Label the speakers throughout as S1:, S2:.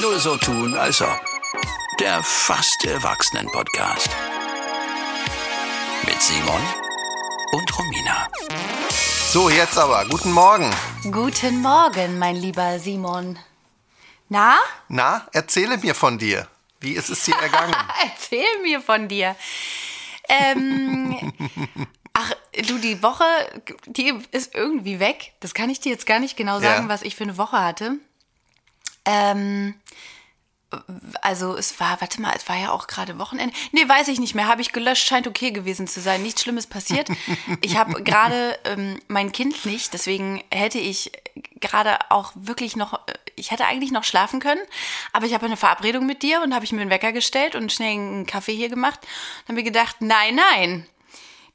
S1: Nur so tun, als ob. Der fast Erwachsenen-Podcast. Mit Simon und Romina.
S2: So, jetzt aber. Guten Morgen.
S3: Guten Morgen, mein lieber Simon. Na?
S2: Na, erzähle mir von dir. Wie ist es dir ergangen?
S3: Erzähl mir von dir. Ähm, ach, du, die Woche, die ist irgendwie weg. Das kann ich dir jetzt gar nicht genau sagen,
S2: Ja.
S3: was ich für eine Woche hatte. Ähm, also es war, warte mal, es war ja auch gerade Wochenende. Nee, weiß ich nicht mehr. Habe ich gelöscht, scheint okay gewesen zu sein. Nichts Schlimmes passiert. Ich habe gerade ähm, mein Kind nicht, deswegen hätte ich gerade auch wirklich noch, ich hätte eigentlich noch schlafen können, aber ich habe eine Verabredung mit dir und habe ich mir einen Wecker gestellt und schnell einen Kaffee hier gemacht. Dann habe ich gedacht, nein, nein,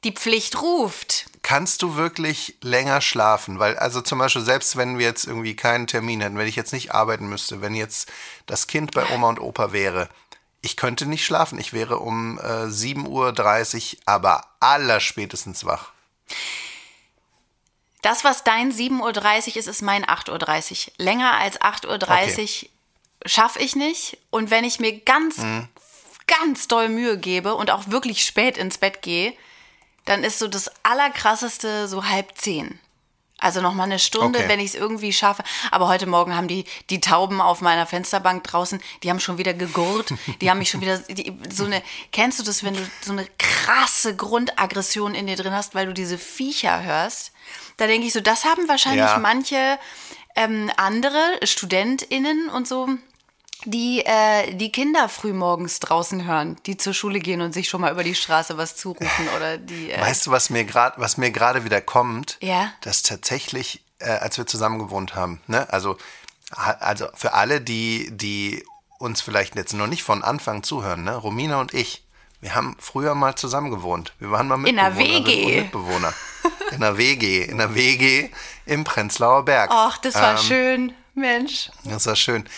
S3: die Pflicht ruft.
S2: Kannst du wirklich länger schlafen? Weil, also zum Beispiel, selbst wenn wir jetzt irgendwie keinen Termin hätten, wenn ich jetzt nicht arbeiten müsste, wenn jetzt das Kind bei Oma und Opa wäre, ich könnte nicht schlafen. Ich wäre um äh, 7.30 Uhr, aber allerspätestens wach.
S3: Das, was dein 7.30 Uhr ist, ist mein 8.30 Uhr. Länger als 8.30 Uhr schaffe ich nicht. Und wenn ich mir ganz,
S2: Mhm.
S3: ganz doll Mühe gebe und auch wirklich spät ins Bett gehe, dann ist so das Allerkrasseste so halb zehn. Also noch mal eine Stunde,
S2: Okay.
S3: wenn ich es irgendwie schaffe. Aber heute Morgen haben die, die Tauben auf meiner Fensterbank draußen, die haben schon wieder gegurrt. Die haben mich schon wieder, die, so eine, kennst du das, wenn du so eine krasse Grundaggression in dir drin hast, weil du diese Viecher hörst? Da denke ich so, das haben wahrscheinlich
S2: Ja.
S3: manche ähm, andere StudentInnen und so, die äh, die Kinder früh morgens draußen hören, die zur Schule gehen und sich schon mal über die Straße was zurufen oder die. Äh,
S2: Weißt du, was mir gerade, was mir gerade wieder kommt?
S3: Ja.
S2: Dass tatsächlich, äh, als wir zusammen gewohnt haben, ne, also, also für alle, die, die uns vielleicht jetzt noch nicht von Anfang zuhören, ne, Romina und ich, wir haben früher mal zusammen gewohnt. Wir waren mal
S3: In einer WG.
S2: Mitbewohner. In einer WG, in einer WG im Prenzlauer Berg.
S3: Ach, das war
S2: Ähm,
S3: schön, Mensch.
S2: Das war schön.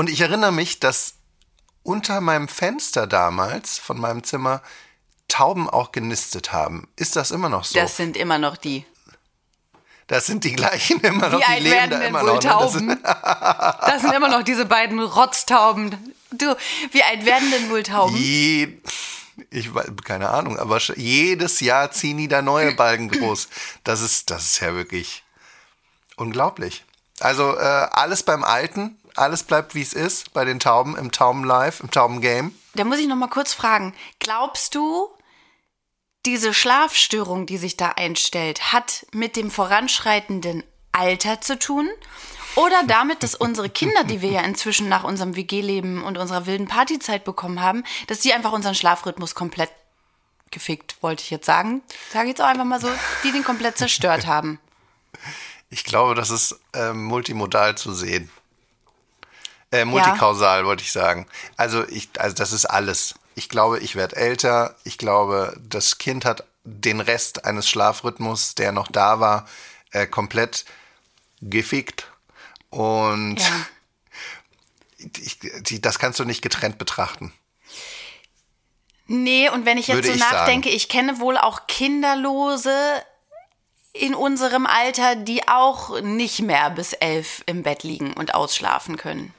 S2: Und ich erinnere mich, dass unter meinem Fenster damals von meinem Zimmer Tauben auch genistet haben. Ist das immer noch so?
S3: Das sind immer noch die.
S2: Das sind die gleichen immer noch,
S3: Wie
S2: die
S3: alt
S2: leben da immer noch. ne? Das sind-
S3: Tauben? Das sind immer noch diese beiden Rotztauben. Du, wie alt werden denn wohl Tauben?
S2: Je, ich weiß, keine Ahnung, aber jedes Jahr ziehen die da neue Balken groß. Das ist, das ist ja wirklich unglaublich. Also äh, alles beim Alten, alles bleibt wie es ist bei den Tauben im Tauben-Live, im Tauben-Game.
S3: Da muss ich noch mal kurz fragen. Glaubst du, diese Schlafstörung, die sich da einstellt, hat mit dem voranschreitenden Alter zu tun? Oder damit, dass unsere Kinder, die wir ja inzwischen nach unserem WG-Leben und unserer wilden Partyzeit bekommen haben, dass die einfach unseren Schlafrhythmus komplett gefickt, wollte ich jetzt sagen. Sage ich jetzt auch einfach mal so, die den komplett zerstört haben.
S2: Ich glaube, das ist äh, multimodal zu sehen. Äh, multikausal, wollte ich sagen. Also, ich, also das ist alles. Ich glaube, ich werde älter. Ich glaube, das Kind hat den Rest eines Schlafrhythmus, der noch da war, äh, komplett gefickt. Und
S3: Ja.
S2: ich, die, das kannst du nicht getrennt betrachten.
S3: Nee, und wenn ich jetzt
S2: Würde
S3: so
S2: ich
S3: nachdenke,
S2: sagen.
S3: ich kenne wohl auch Kinderlose in unserem Alter, die auch nicht mehr bis elf im Bett liegen und ausschlafen können.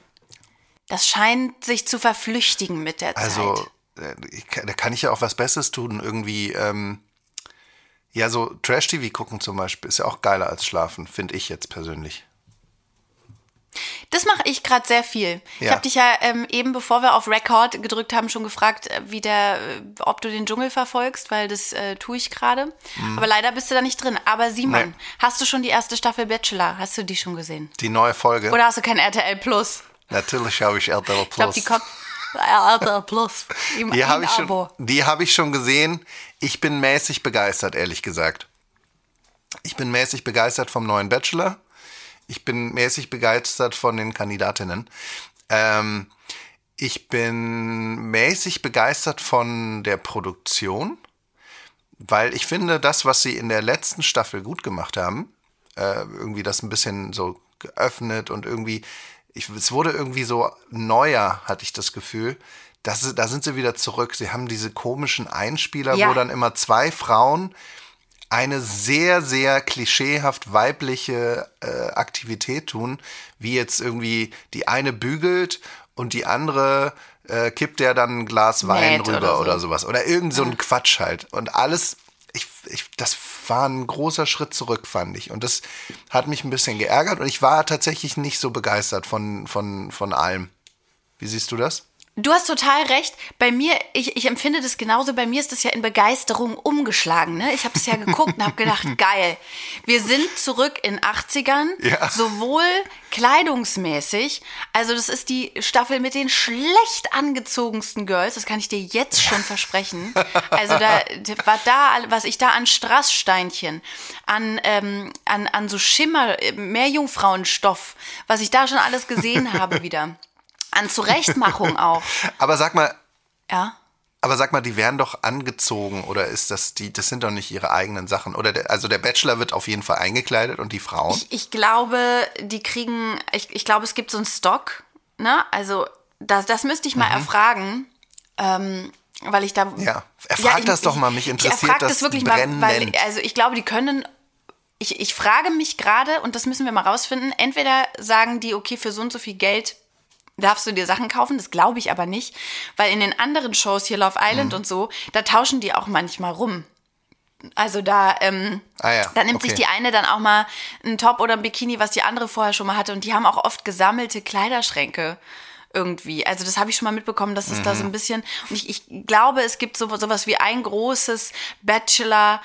S3: Das scheint sich zu verflüchtigen mit der
S2: Also,
S3: Zeit.
S2: ich, kann- da kann ich ja auch was Besseres tun. Irgendwie, ähm, ja, so Trash-TV gucken zum Beispiel ist ja auch geiler als schlafen, finde ich jetzt persönlich.
S3: Das mache ich gerade sehr viel. Ich
S2: Ja.
S3: habe dich ja ähm, eben, bevor wir auf Record gedrückt haben, schon gefragt, äh, wie der, äh, ob du den Dschungel verfolgst, weil das äh, tue ich gerade. Aber leider bist du da nicht drin. Aber Simon,
S2: Mhm. Nee.
S3: hast du schon die erste Staffel Bachelor? Hast du die schon gesehen?
S2: Die neue Folge.
S3: Oder hast du kein RTL Plus?
S2: Natürlich habe ich RTL Plus.
S3: Ich glaube, die kommt. RTL Plus. Im,
S2: die habe ich, schon, die habe ich schon gesehen. Ich bin mäßig begeistert, ehrlich gesagt. Ich bin mäßig begeistert vom neuen Bachelor. Ich bin mäßig begeistert von den Kandidatinnen. Ähm, ich bin mäßig begeistert von der Produktion, weil ich finde, das, was sie in der letzten Staffel gut gemacht haben, äh, irgendwie das ein bisschen so geöffnet und irgendwie, ich, es wurde irgendwie so neuer, hatte ich das Gefühl. Das, da sind sie wieder zurück. Sie haben diese komischen Einspieler,
S3: Ja.
S2: wo dann immer zwei Frauen eine sehr, sehr klischeehaft weibliche äh, Aktivität tun, wie jetzt irgendwie die eine bügelt und die andere äh, kippt der dann ein Glas Wein
S3: Näht
S2: rüber
S3: oder
S2: oder,
S3: so.
S2: sowas. Oder irgend so ein Quatsch halt. Und alles, ich, das war ein großer Schritt zurück, fand ich. Und das hat mich ein bisschen geärgert und ich war tatsächlich nicht so begeistert von, von, von allem. Wie siehst du das?
S3: Du hast total recht. Bei mir, ich, ich empfinde das genauso. Bei mir ist das ja in Begeisterung umgeschlagen. Ne? Ich habe es ja geguckt und habe gedacht, geil. Wir sind zurück in 80ern,
S2: Ja.
S3: sowohl kleidungsmäßig. Also das ist die Staffel mit den schlecht angezogensten Girls. Das kann ich dir jetzt schon versprechen. Also da war da, was ich da an Strasssteinchen, an ähm, an an so Schimmer, äh, Meerjungfrauenstoff, was ich da schon alles gesehen habe wieder. An Zurechtmachung auch.
S2: Aber sag mal,
S3: Ja.
S2: aber sag mal, die werden doch angezogen oder ist das die, das sind doch nicht ihre eigenen Sachen. Oder der, also der Bachelor wird auf jeden Fall eingekleidet und die Frauen.
S3: Ich, ich glaube, die kriegen, ich, ich glaube, es gibt so einen Stock, ne? Also, das, das müsste ich mal erfragen. Ähm, weil ich da.
S2: Mhm. Ja, erfrag das doch mal, mich interessiert
S3: ich
S2: das
S3: das wirklich mal, weil,
S2: brennend.
S3: also ich glaube, die können. Ich, ich frage mich gerade, und das müssen wir mal rausfinden, entweder sagen die, okay, für so und so viel Geld darfst du dir Sachen kaufen, das glaube ich aber nicht, weil in den anderen Shows hier Love Island
S2: Mhm.
S3: und so, da tauschen die auch manchmal rum. Also da, ähm,
S2: Ah ja,
S3: da nimmt
S2: okay.
S3: sich die eine dann auch mal einen Top oder ein Bikini, was die andere vorher schon mal hatte. Und die haben auch oft gesammelte Kleiderschränke irgendwie. Also das habe ich schon mal mitbekommen, dass es da
S2: Mhm.
S3: so ein bisschen. Und ich, ich glaube, es gibt so sowas wie ein großes Bachelor.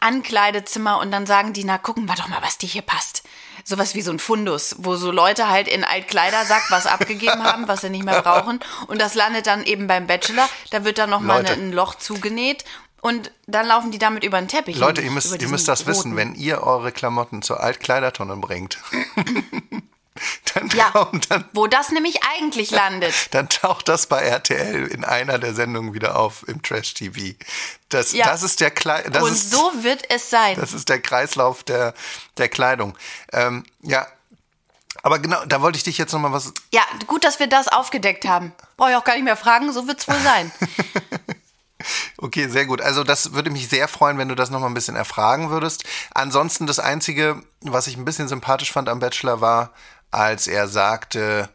S3: Ankleidezimmer und dann sagen die, na gucken wir doch mal, was dir hier passt. Sowas wie so ein Fundus, wo so Leute halt in Altkleidersack was abgegeben haben, was sie nicht mehr brauchen. Und das landet dann eben beim Bachelor. Da wird dann nochmal
S2: Leute.
S3: ein Loch zugenäht und dann laufen die damit über den Teppich.
S2: Leute, ihr müsst, ihr müsst das wissen,
S3: roten.
S2: wenn ihr eure Klamotten zur Altkleidertonne bringt, dann,
S3: Ja,
S2: kommt, dann,
S3: wo das nämlich eigentlich landet.
S2: dann taucht das bei RTL in einer der Sendungen wieder auf im Trash TV. Das,
S3: Ja.
S2: das ist der Klei das
S3: Und
S2: ist,
S3: so wird es sein.
S2: Das ist der Kreislauf der, der Kleidung. Ähm, ja, aber genau, da wollte ich dich jetzt nochmal was.
S3: Ja, gut, dass wir das aufgedeckt haben. Brauche ich auch gar nicht mehr fragen, so wird es wohl sein.
S2: Okay, sehr gut. Also das würde mich sehr freuen, wenn du das nochmal ein bisschen erfragen würdest. Ansonsten das Einzige, was ich ein bisschen sympathisch fand am Bachelor war, als er sagte,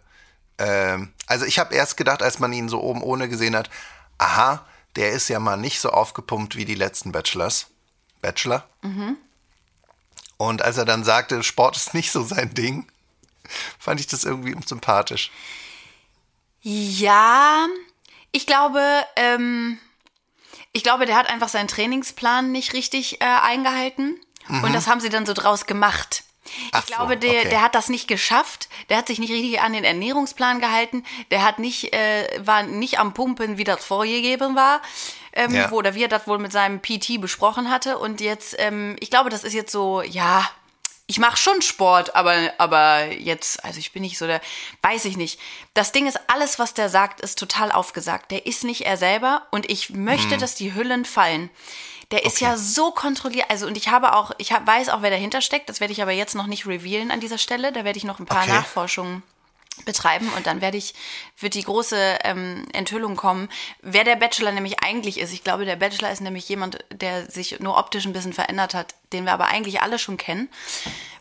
S2: ähm, also ich habe erst gedacht, als man ihn so oben ohne gesehen hat, aha, der ist ja mal nicht so aufgepumpt wie die letzten Bachelors. Bachelor. Und als er dann sagte, Sport ist nicht so sein Ding, fand ich das irgendwie sympathisch.
S3: Ja, ich glaube, ähm, ich glaube, der hat einfach seinen Trainingsplan nicht richtig äh, eingehalten. Und das haben sie dann so draus gemacht.
S2: Mhm. Ach
S3: ich glaube,
S2: so,
S3: der,
S2: okay.
S3: der hat das nicht geschafft. Der hat sich nicht richtig an den Ernährungsplan gehalten. Der hat nicht, äh, war nicht am Pumpen, wie das vorgegeben war. Ähm,
S2: Ja.
S3: wo, oder wie er das wohl mit seinem PT besprochen hatte. Und jetzt, ähm, ich glaube, das ist jetzt so, ja, ich mache schon Sport, aber, aber jetzt, also ich bin nicht so der, weiß ich nicht. Das Ding ist, alles, was der sagt, ist total aufgesagt. Der ist nicht er selber und ich möchte, dass die Hüllen fallen. Der ist ja so kontrolliert, also und ich habe auch, ich hab, weiß auch, wer dahinter steckt, das werde ich aber jetzt noch nicht revealen an dieser Stelle, da werde ich noch ein paar
S2: Okay.
S3: Nachforschungen betreiben und dann werde ich, wird die große ähm, Enthüllung kommen, wer der Bachelor nämlich eigentlich ist. Ich glaube, der Bachelor ist nämlich jemand, der sich nur optisch ein bisschen verändert hat, den wir aber eigentlich alle schon kennen,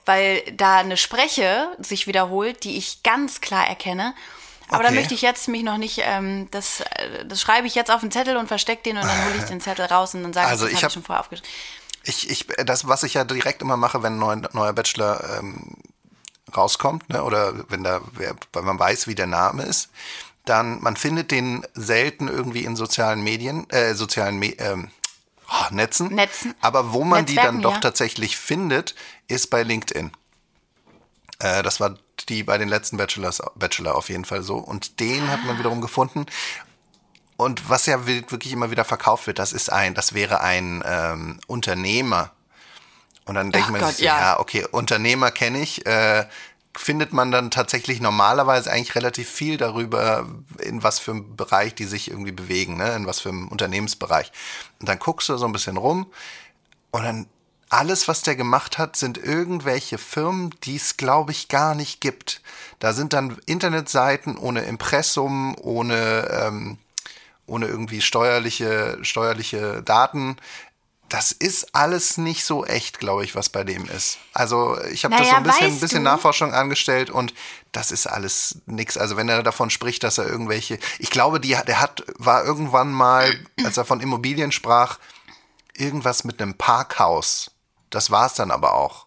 S3: weil da eine Spreche sich wiederholt, die ich ganz klar erkenne. Aber da
S2: Okay.
S3: möchte ich jetzt mich noch nicht, ähm, das, äh, das schreibe ich jetzt auf den Zettel und verstecke den und dann hole ich den Zettel raus und dann sage
S2: Also
S3: ich, das
S2: ich
S3: habe
S2: hab-
S3: ich schon vorher aufgeschrieben.
S2: Ich, ich, das, was ich ja direkt immer mache, wenn ein neuer, neuer Bachelor ähm, rauskommt, ne, oder wenn da, wer, weil man weiß, wie der Name ist, dann, man findet den selten irgendwie in sozialen Medien, äh, sozialen Me ähm, oh, Netzen.
S3: Netzen.
S2: Aber wo man die dann
S3: Netzwerken,
S2: doch
S3: ja.
S2: tatsächlich findet, ist bei LinkedIn. Äh, das war die bei den letzten Bachelors, Bachelor auf jeden Fall so. Und den hat man wiederum gefunden. Und was ja wi- wirklich immer wieder verkauft wird, das ist ein, das wäre ein ähm, Unternehmer. Und dann denkt man
S3: Gott,
S2: sich
S3: ja.
S2: ja, okay, Unternehmer kenne ich. Äh, findet man dann tatsächlich normalerweise eigentlich relativ viel darüber, in was für einem Bereich die sich irgendwie bewegen, ne? in was für einem Unternehmensbereich. Und dann guckst du so ein bisschen rum und dann alles, was der gemacht hat, sind irgendwelche Firmen, die es, glaube ich, gar nicht gibt. Da sind dann Internetseiten ohne Impressum, ohne, ähm, ohne irgendwie steuerliche, steuerliche Daten. das ist alles nicht so echt, glaube ich, was bei dem ist. Also ich habe das
S3: Naja,
S2: so ein bisschen,
S3: weißt
S2: bisschen? Nachforschung angestellt und das ist alles nix. Also wenn er davon spricht, dass er irgendwelche, ich glaube, die, der hat, war irgendwann mal, als er von Immobilien sprach, irgendwas mit einem Parkhaus. Das war es dann aber auch.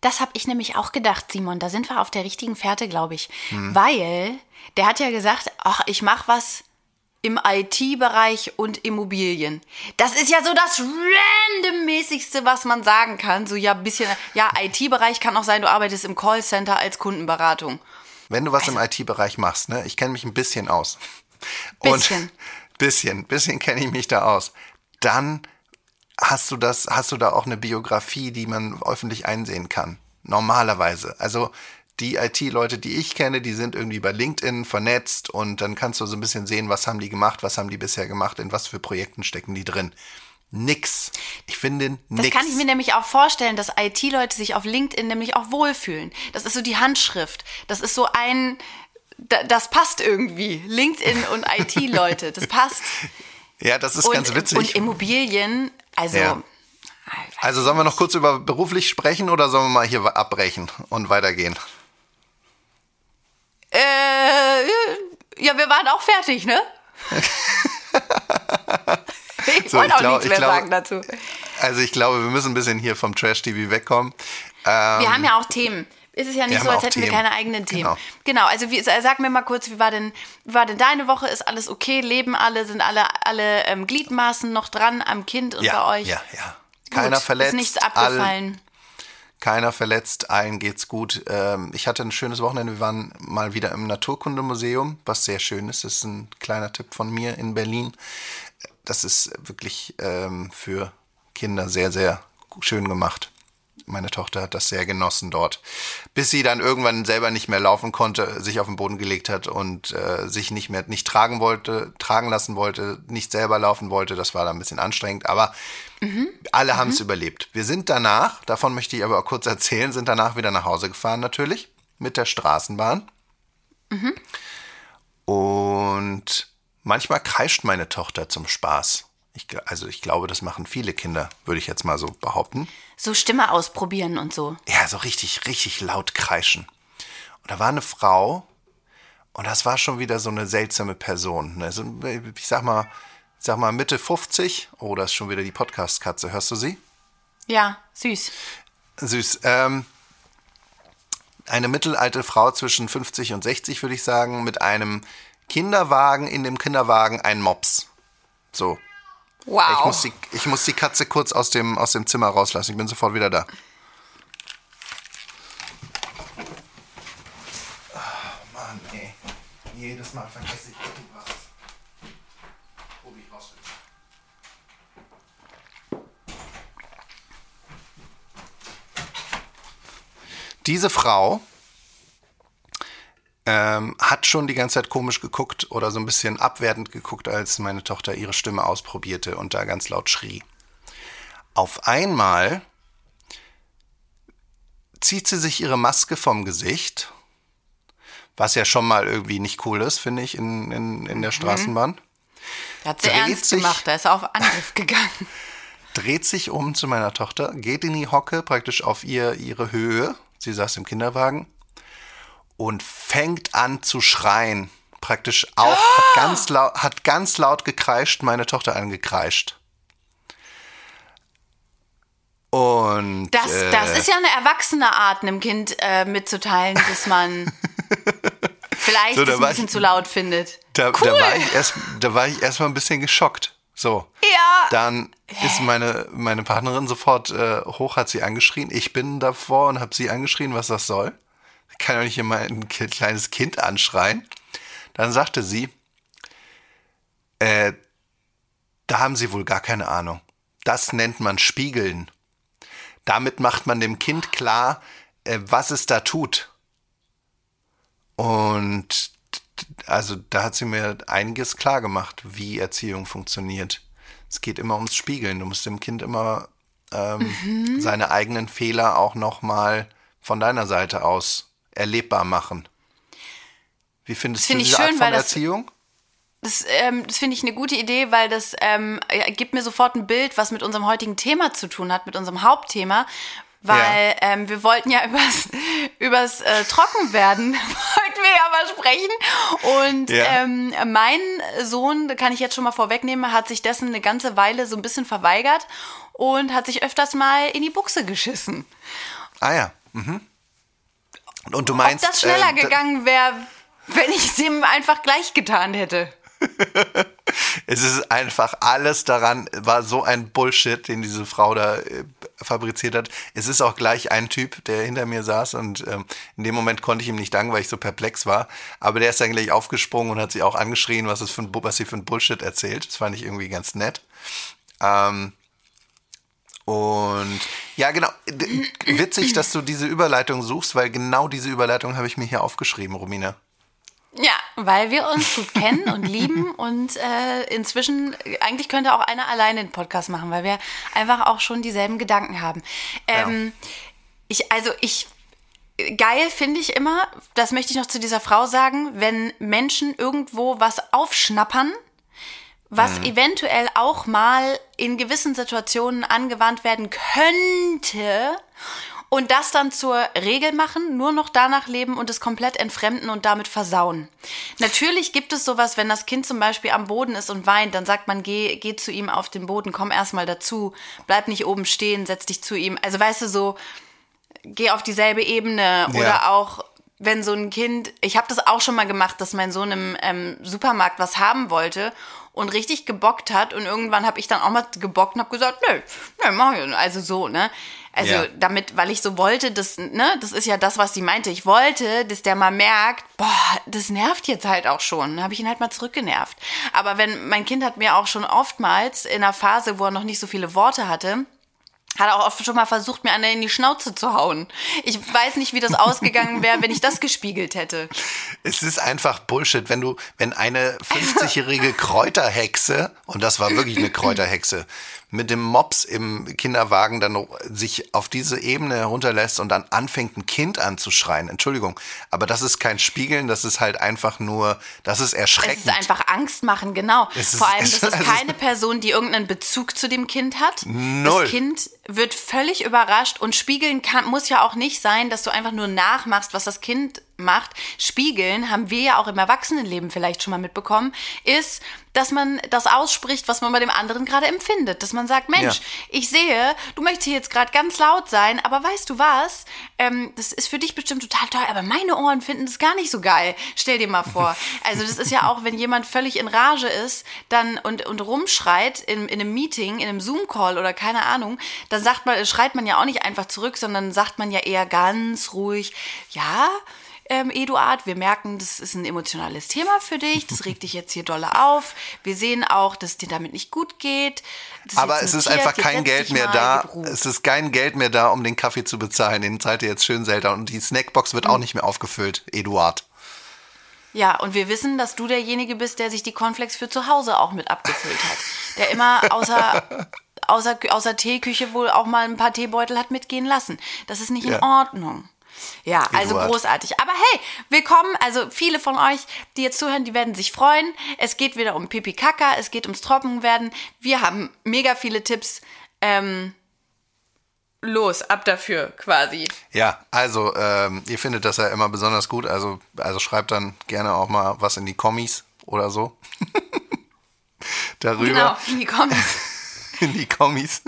S3: Das habe ich nämlich auch gedacht, Simon. Da sind wir auf der richtigen Fährte, glaube ich.
S2: Hm.
S3: Weil der hat ja gesagt, ach, ich mache was im IT-Bereich und Immobilien. Das ist ja so das randommäßigste, was man sagen kann. So ja, ein bisschen, ja, IT-Bereich kann auch sein, du arbeitest im Callcenter als Kundenberatung.
S2: Wenn du was im IT-Bereich machst, ne, ich kenne mich ein bisschen aus.
S3: Bisschen.
S2: Und bisschen, bisschen kenne ich mich da aus. Dann hast du das, hast du da auch eine Biografie, die man öffentlich einsehen kann. Normalerweise. Also die IT-Leute, die ich kenne, die sind irgendwie bei LinkedIn vernetzt und dann kannst du so ein bisschen sehen, was haben die gemacht, was haben die bisher gemacht, in was für Projekten stecken die drin. Nix. Ich finde
S3: Das
S2: nix.
S3: kann ich mir nämlich auch vorstellen, dass IT-Leute sich auf LinkedIn nämlich auch wohlfühlen. Das ist so die Handschrift. Das ist so ein, da- das passt irgendwie. LinkedIn und IT-Leute, das passt.
S2: ja, das ist
S3: Und,
S2: ganz witzig.
S3: und Immobilien, also
S2: Ja. also sollen wir noch kurz über beruflich sprechen oder sollen wir mal hier abbrechen und weitergehen?
S3: Äh, ja, wir waren auch fertig, ne? ich
S2: So,
S3: wollte auch
S2: glaub-
S3: nichts
S2: ich
S3: mehr
S2: glaub-
S3: sagen dazu.
S2: Also ich glaube, wir müssen ein bisschen hier vom Trash-TV wegkommen. Ähm,
S3: Wir haben ja auch Themen. Es ist ja nicht
S2: haben
S3: so, als hätten wir
S2: Themen.
S3: keine eigenen Themen.
S2: Genau.
S3: Genau, also wie, sag mir mal kurz, wie war denn, wie war denn deine Woche? Ist alles okay? Leben alle? Sind alle, alle ähm, Gliedmaßen noch dran am Kind und
S2: ja,
S3: bei euch?
S2: ja, ja. Keiner
S3: Gut,
S2: verletzt.
S3: Ist nichts
S2: all-
S3: abgefallen.
S2: keiner verletzt, allen geht's gut. Ähm, ich hatte ein schönes Wochenende. Wir waren mal wieder im Naturkundemuseum, was sehr schön ist. Das ist ein kleiner Tipp von mir in Berlin. Das ist wirklich ähm, für Kinder sehr, sehr schön gemacht. Meine Tochter hat das sehr genossen dort. Bis sie dann irgendwann selber nicht mehr laufen konnte, sich auf den Boden gelegt hat und äh, sich nicht mehr nicht tragen wollte, tragen lassen wollte, nicht selber laufen wollte. Das war dann ein bisschen anstrengend, aber alle haben es überlebt. Wir sind danach, davon möchte ich aber auch kurz erzählen, sind danach wieder nach Hause gefahren natürlich mit der Straßenbahn. Und manchmal kreischt meine Tochter zum Spaß. Ich, also ich glaube, das machen viele Kinder, würde ich jetzt mal so behaupten.
S3: So Stimme ausprobieren und so.
S2: Ja, so richtig, richtig laut kreischen. Und da war eine Frau und das war schon wieder so eine seltsame Person. ne? So, ich sag mal, ich sag mal Mitte 50. Oh, das ist schon wieder die Podcast-Katze. Hörst du sie?
S3: Ja, süß.
S2: Süß. Ähm, eine mittelalte Frau zwischen 50 und 60, würde ich sagen, mit einem Kinderwagen, in dem Kinderwagen ein Mops. So.
S3: Wow.
S2: Ich, muss die, ich muss die Katze kurz aus dem, aus dem Zimmer rauslassen. Ich bin sofort wieder da. Oh Mann, ey. Jedes Mal vergesse ich irgendwas. Wo bin ich raus? Diese Frau ähm, hat schon die ganze Zeit komisch geguckt oder so ein bisschen abwertend geguckt, als meine Tochter ihre Stimme ausprobierte und da ganz laut schrie. Auf einmal zieht sie sich ihre Maske vom Gesicht, was ja schon mal irgendwie nicht cool ist, finde ich, in, in, in der Straßenbahn.
S3: Da hat sie
S2: dreht
S3: ernst
S2: sich-
S3: gemacht, da ist er auf Angriff gegangen.
S2: dreht sich um zu meiner Tochter, geht in die Hocke, praktisch auf ihr ihre Höhe. Sie saß im Kinderwagen und fängt an zu schreien. Praktisch auch, hat, ganz laut, hat ganz laut gekreischt, meine Tochter angekreischt. Und
S3: Das,
S2: äh,
S3: das ist ja eine erwachsene Art, einem Kind äh, mitzuteilen, dass man vielleicht
S2: So, da
S3: ein bisschen
S2: ich-
S3: zu laut findet.
S2: da,
S3: cool.
S2: da war ich erst, da war ich erstmal ein bisschen geschockt. So.
S3: Ja.
S2: Dann ist meine, meine Partnerin sofort äh, hoch, hat sie angeschrien. Ich bin davor und habe sie angeschrien, was das soll. Kann doch nicht immer ein kleines Kind anschreien. Dann sagte sie, äh, da haben sie wohl gar keine Ahnung. Das nennt man Spiegeln. Damit macht man dem Kind klar, äh, was es da tut. Und also da hat sie mir einiges klar gemacht, wie Erziehung funktioniert. Es geht immer ums Spiegeln. Du musst dem Kind immer ähm, seine eigenen Fehler auch nochmal von deiner Seite aus erlebbar machen. Wie findest
S3: Find
S2: du diese Art
S3: schön,
S2: von
S3: weil das-
S2: Erziehung?
S3: das, ähm, das finde ich eine gute Idee, weil das ähm, gibt mir sofort ein Bild, was mit unserem heutigen Thema zu tun hat, mit unserem Hauptthema. Weil
S2: Ja.
S3: ähm, wir wollten ja übers, übers äh, Trockenwerden wollten wir ja mal sprechen. Und
S2: Ja.
S3: ähm, mein Sohn, da kann ich jetzt schon mal vorwegnehmen, hat sich dessen eine ganze Weile so ein bisschen verweigert und hat sich öfters mal in die Buchse geschissen.
S2: Ah ja. Mhm. Und du meinst.
S3: Ob das schneller
S2: äh,
S3: gegangen wäre, wenn ich es ihm einfach gleich getan hätte.
S2: Es ist einfach alles daran, war so ein Bullshit, den diese Frau da äh, fabriziert hat. Es ist auch gleich ein Typ, der hinter mir saß und ähm, in dem Moment konnte ich ihm nicht danken, weil ich so perplex war. Aber der ist dann gleich aufgesprungen und hat sie auch angeschrien, was, es für ein, was sie für ein Bullshit erzählt. Das fand ich irgendwie ganz nett. Ähm, und ja, genau. Witzig, dass du diese Überleitung suchst, weil genau diese Überleitung habe ich mir hier aufgeschrieben, Romina.
S3: Ja, weil wir uns gut kennen und lieben und äh, inzwischen, eigentlich könnte auch einer alleine den Podcast machen, weil wir einfach auch schon dieselben Gedanken haben. Ähm, Ich, also ich, geil finde ich immer, das möchte ich noch zu dieser Frau sagen, wenn Menschen irgendwo was aufschnappern, was eventuell auch mal in gewissen Situationen angewandt werden könnte und das dann zur Regel machen, nur noch danach leben und es komplett entfremden und damit versauen. Natürlich gibt es sowas, wenn das Kind zum Beispiel am Boden ist und weint, dann sagt man, geh, geh zu ihm auf den Boden, komm erstmal dazu, bleib nicht oben stehen, setz dich zu ihm. Also weißt du, so, geh auf dieselbe Ebene
S2: Ja.
S3: oder auch wenn so ein Kind, ich habe das auch schon mal gemacht, dass mein Sohn im ähm, Supermarkt was haben wollte und richtig gebockt hat und irgendwann habe ich dann auch mal gebockt und habe gesagt, nö, nö, mach ich nicht. also so, ne? Also
S2: Ja.
S3: damit, weil ich so wollte, das, ne, das ist ja das, was sie meinte. Ich wollte, dass der mal merkt, boah, das nervt jetzt halt auch schon. Dann habe ich ihn halt mal zurückgenervt. Aber wenn mein Kind hat mir auch schon oftmals in einer Phase, wo er noch nicht so viele Worte hatte, hat auch oft schon mal versucht, mir eine in die Schnauze zu hauen. Ich weiß nicht, wie das ausgegangen wäre, wenn ich das gespiegelt hätte.
S2: Es ist einfach Bullshit, wenn du, wenn eine 50-jährige Kräuterhexe, und das war wirklich eine Kräuterhexe, mit dem Mops im Kinderwagen dann sich auf diese Ebene herunterlässt und dann anfängt, ein Kind anzuschreien. Entschuldigung, aber das ist kein Spiegeln, das ist halt einfach nur, das ist
S3: Es
S2: erschreckend.
S3: ist einfach Angst machen, genau.
S2: Es ist-
S3: Vor allem,
S2: es-
S3: das ist
S2: also-
S3: keine Person, die irgendeinen Bezug zu dem Kind hat.
S2: Null.
S3: Das Kind wird völlig überrascht und spiegeln kann, muss ja auch nicht sein, dass du einfach nur nachmachst, was das Kind macht. Spiegeln haben wir ja auch im Erwachsenenleben vielleicht schon mal mitbekommen, ist, dass man das ausspricht, was man bei dem anderen gerade empfindet. Dass man sagt, Mensch,
S2: Ja.
S3: ich sehe, du möchtest hier jetzt gerade ganz laut sein, aber weißt du was? Ähm, das ist für dich bestimmt total toll, aber meine Ohren finden das gar nicht so geil. Stell dir mal vor. Also das ist ja auch, wenn jemand völlig in Rage ist dann und, und rumschreit in, in einem Meeting, in einem Zoom-Call oder keine Ahnung, dann sagt man, schreit man ja auch nicht einfach zurück, sondern sagt man ja eher ganz ruhig, ja, ähm, Eduard, wir merken, das ist ein emotionales Thema für dich, das regt dich jetzt hier dolle auf. Wir sehen auch, dass es dir damit nicht gut geht.
S2: Aber es ist einfach kein Geld mehr da. Es ist kein Geld mehr da, um den Kaffee zu bezahlen. Den zahlt ihr jetzt schön selten. Und die Snackbox wird
S3: Mhm.
S2: auch nicht mehr aufgefüllt, Eduard.
S3: Ja, und wir wissen, dass du derjenige bist, der sich die Cornflakes für zu Hause auch mit abgefüllt hat. Der immer außer, außer, außer Teeküche wohl auch mal ein paar Teebeutel hat mitgehen lassen. Das ist nicht in
S2: Ja.
S3: Ordnung. Ja, also
S2: Eduard.
S3: großartig. Aber hey, willkommen. Also viele von euch, die jetzt zuhören, die werden sich freuen. Es geht wieder um Pipi Kaka, es geht ums Trockenwerden. Wir haben mega viele Tipps. Ähm, los, ab dafür quasi.
S2: Ja, also ähm, ihr findet das ja immer besonders gut. Also, also schreibt dann gerne auch mal was in die Kommis oder so. Darüber.
S3: Genau, in die Comments.
S2: in die Kommis.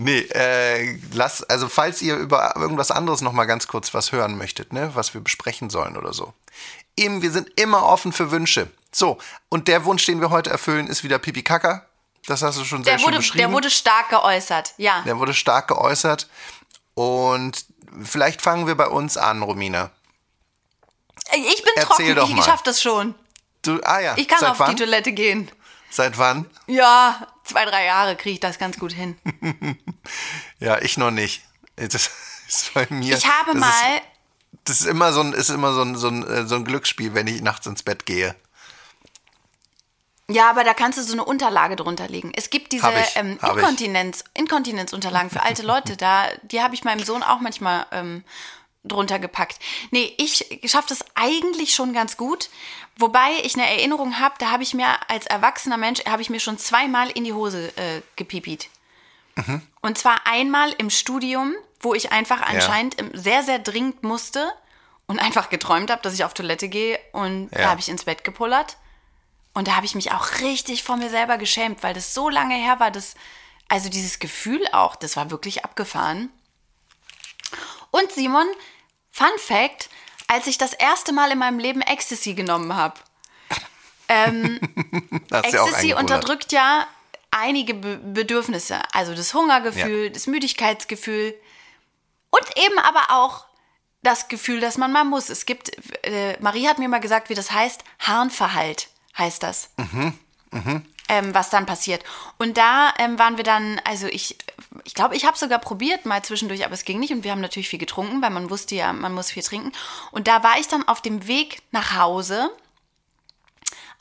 S2: Nee, äh, lass, also falls ihr über irgendwas anderes noch mal ganz kurz was hören möchtet, ne, was wir besprechen sollen oder so. Eben, wir sind immer offen für Wünsche. So, und der Wunsch, den wir heute erfüllen, ist wieder Pipi Kaka. Das hast du schon sehr
S3: Der
S2: schön
S3: wurde,
S2: beschrieben.
S3: der wurde stark geäußert, ja.
S2: der wurde stark geäußert. Und vielleicht fangen wir bei uns an, Romina.
S3: Ich bin
S2: Erzähl
S3: trocken,
S2: doch
S3: ich
S2: mal.
S3: schaff das schon.
S2: Du, ah ja,
S3: Ich kann
S2: seit
S3: auf
S2: wann?
S3: die Toilette gehen.
S2: Seit wann?
S3: Ja, zwei, drei Jahre kriege ich das ganz gut hin.
S2: Ja, ich noch nicht. Das ist bei mir.
S3: Ich habe
S2: das
S3: mal,
S2: Ist, das ist immer so ein, ist immer so ein, so ein, äh, so ein Glücksspiel, wenn ich nachts ins Bett gehe.
S3: ja, aber da kannst du so eine Unterlage drunter legen. Es gibt diese ähm. Inkontinenz, Inkontinenzunterlagen für alte Leute. Da, die habe ich meinem Sohn auch manchmal ähm, drunter gepackt. Nee, ich schaffe das eigentlich schon ganz gut. Wobei ich eine Erinnerung habe, da habe ich mir als erwachsener Mensch, habe ich mir schon zweimal in die Hose äh, gepipit. Und zwar einmal im Studium, wo ich einfach anscheinend im- sehr, sehr dringend musste und einfach geträumt habe, dass ich auf Toilette gehe und da
S2: Ja.
S3: habe ich ins Bett gepullert. Und da habe ich mich auch richtig vor mir selber geschämt, weil das so lange her war, dass, also dieses Gefühl auch, das war wirklich abgefahren. Und Simon, Fun Fact, als ich das erste Mal in meinem Leben Ecstasy genommen habe.
S2: Auch
S3: Ecstasy unterdrückt ja einige Be Bedürfnisse. Also das Hungergefühl, das Müdigkeitsgefühl und eben aber auch das Gefühl, dass man mal muss. Es gibt, äh, Marie hat mir mal gesagt, wie das heißt, Harnverhalt heißt das. Ähm, was dann passiert. Und da ähm, waren wir dann, also ich, ich glaube, ich habe sogar probiert mal zwischendurch, aber es ging nicht und wir haben natürlich viel getrunken, weil man wusste ja, man muss viel trinken. Und da war ich dann auf dem Weg nach Hause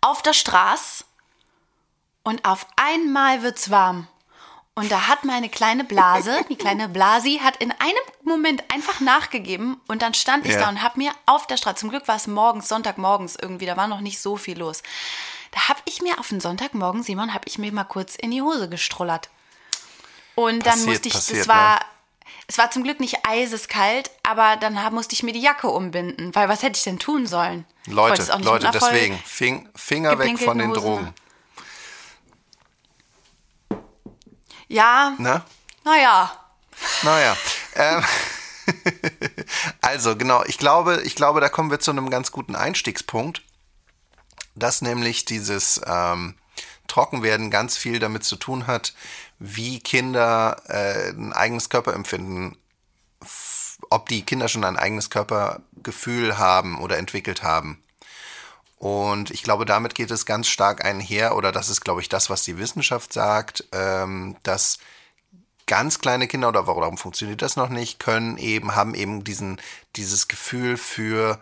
S3: auf der Straße und auf einmal wird's warm. Und da hat meine kleine Blase, die kleine Blasi, hat in einem Moment einfach nachgegeben und dann stand ich
S2: Ja.
S3: da und habe mir auf der Straße, zum Glück war es morgens, Sonntagmorgens irgendwie, da war noch nicht so viel los. Da habe ich mir auf den Sonntagmorgen, Simon, habe ich mir mal kurz in die Hose gestrullert. Und dann
S2: Passiert,
S3: musste ich,
S2: passiert,
S3: das war,
S2: ne?
S3: es war zum Glück nicht eiseskalt, aber dann hab- musste ich mir die Jacke umbinden, weil was hätte ich denn tun sollen?
S2: Leute, Leute, deswegen, Fing, Finger weg von den
S3: Hosen
S2: Drogen.
S3: Ja,
S2: Ne?
S3: naja.
S2: Naja. Ähm, also, genau, ich glaube, ich glaube, da kommen wir zu einem ganz guten Einstiegspunkt, dass nämlich dieses ähm, Trockenwerden ganz viel damit zu tun hat, wie Kinder äh, ein eigenes Körperempfinden, ob die Kinder schon ein eigenes Körpergefühl haben oder entwickelt haben. Und ich glaube, damit geht es ganz stark einher, oder das ist, glaube ich, das, was die Wissenschaft sagt, ähm, dass ganz kleine Kinder, oder warum funktioniert das noch nicht, können eben, haben eben diesen, dieses Gefühl für,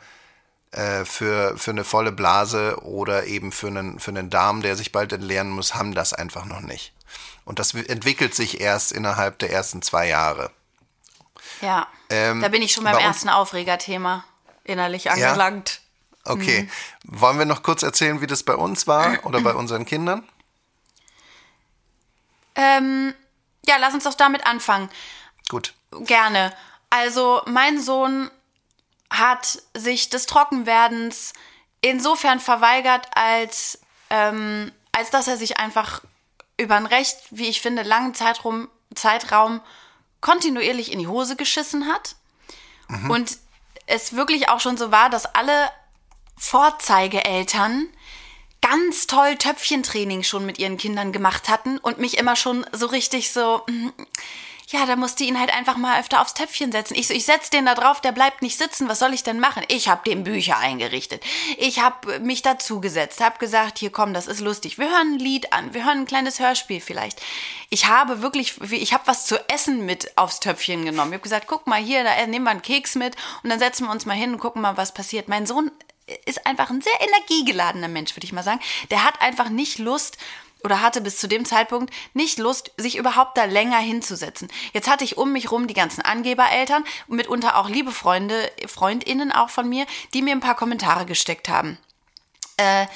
S2: äh, für, für eine volle Blase oder eben für einen, für einen Darm, der sich bald entleeren muss, haben das einfach noch nicht. Und das entwickelt sich erst innerhalb der ersten zwei Jahre.
S3: Ja.
S2: Ähm,
S3: da bin ich schon beim ersten Aufregerthema innerlich angelangt.
S2: Okay.
S3: Mhm.
S2: Wollen wir noch kurz erzählen, wie das bei uns war oder bei unseren Kindern?
S3: Ähm, ja, lass uns doch damit anfangen.
S2: Gut.
S3: Gerne. Also, mein Sohn hat sich des Trockenwerdens insofern verweigert, als, ähm, als dass er sich einfach über einen recht, wie ich finde, langen Zeitraum, Zeitraum kontinuierlich in die Hose geschissen hat. Und es wirklich auch schon so war, dass alle Vorzeigeeltern ganz toll Töpfchentraining schon mit ihren Kindern gemacht hatten und mich immer schon so richtig so, mm, ja, da musste ihn halt einfach mal öfter aufs Töpfchen setzen. Ich so, ich setz den da drauf, der bleibt nicht sitzen, was soll ich denn machen? Ich habe dem Bücher eingerichtet. Ich habe mich dazugesetzt, habe gesagt, hier komm, das ist lustig. Wir hören ein Lied an, wir hören ein kleines Hörspiel vielleicht. Ich habe wirklich, ich habe was zu essen mit aufs Töpfchen genommen. Ich habe gesagt, guck mal hier, da nehmen wir einen Keks mit und dann setzen wir uns mal hin und gucken mal, was passiert. Mein Sohn ist einfach ein sehr energiegeladener Mensch, würde ich mal sagen. Der hat einfach nicht Lust oder hatte bis zu dem Zeitpunkt nicht Lust, sich überhaupt da länger hinzusetzen. Jetzt hatte ich um mich rum die ganzen Angebereltern und mitunter auch liebe Freunde, Freundinnen auch von mir, die mir ein paar Kommentare gesteckt haben. Äh,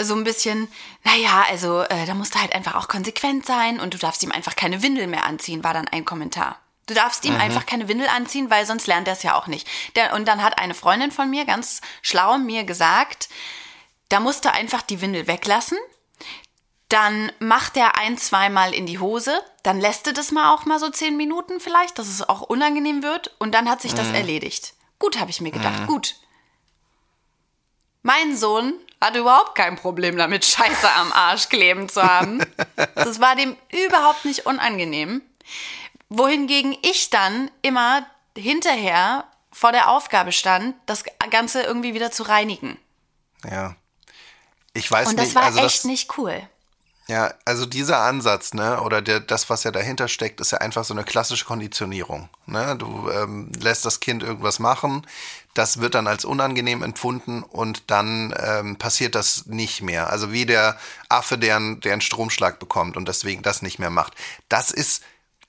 S3: so ein bisschen, naja, also äh, da musst du halt einfach auch konsequent sein und du darfst ihm einfach keine Windel mehr anziehen, war dann ein Kommentar. Du darfst ihm einfach keine Windel anziehen, weil sonst lernt er es ja auch nicht. Der, und dann hat eine Freundin von mir ganz schlau mir gesagt, da musst du einfach die Windel weglassen. Dann macht er ein, zweimal in die Hose. Dann lässt er das mal auch mal so zehn Minuten vielleicht, dass es auch unangenehm wird. Und dann hat sich das erledigt. Gut, habe ich mir gedacht. Gut. Mein Sohn hatte überhaupt kein Problem damit, Scheiße am Arsch kleben zu haben. Das war dem überhaupt nicht unangenehm. Wohingegen ich dann immer hinterher vor der Aufgabe stand, das Ganze irgendwie wieder zu reinigen.
S2: Ja. Ich weiß
S3: Und das
S2: nicht,
S3: war
S2: also
S3: echt
S2: das,
S3: nicht cool.
S2: Ja, also dieser Ansatz, ne, oder der, das, was ja dahinter steckt, ist ja einfach so eine klassische Konditionierung. Ne? Du ähm, lässt das Kind irgendwas machen, das wird dann als unangenehm empfunden und dann ähm, passiert das nicht mehr. Also wie der Affe, der, der einen Stromschlag bekommt und deswegen das nicht mehr macht. Das ist,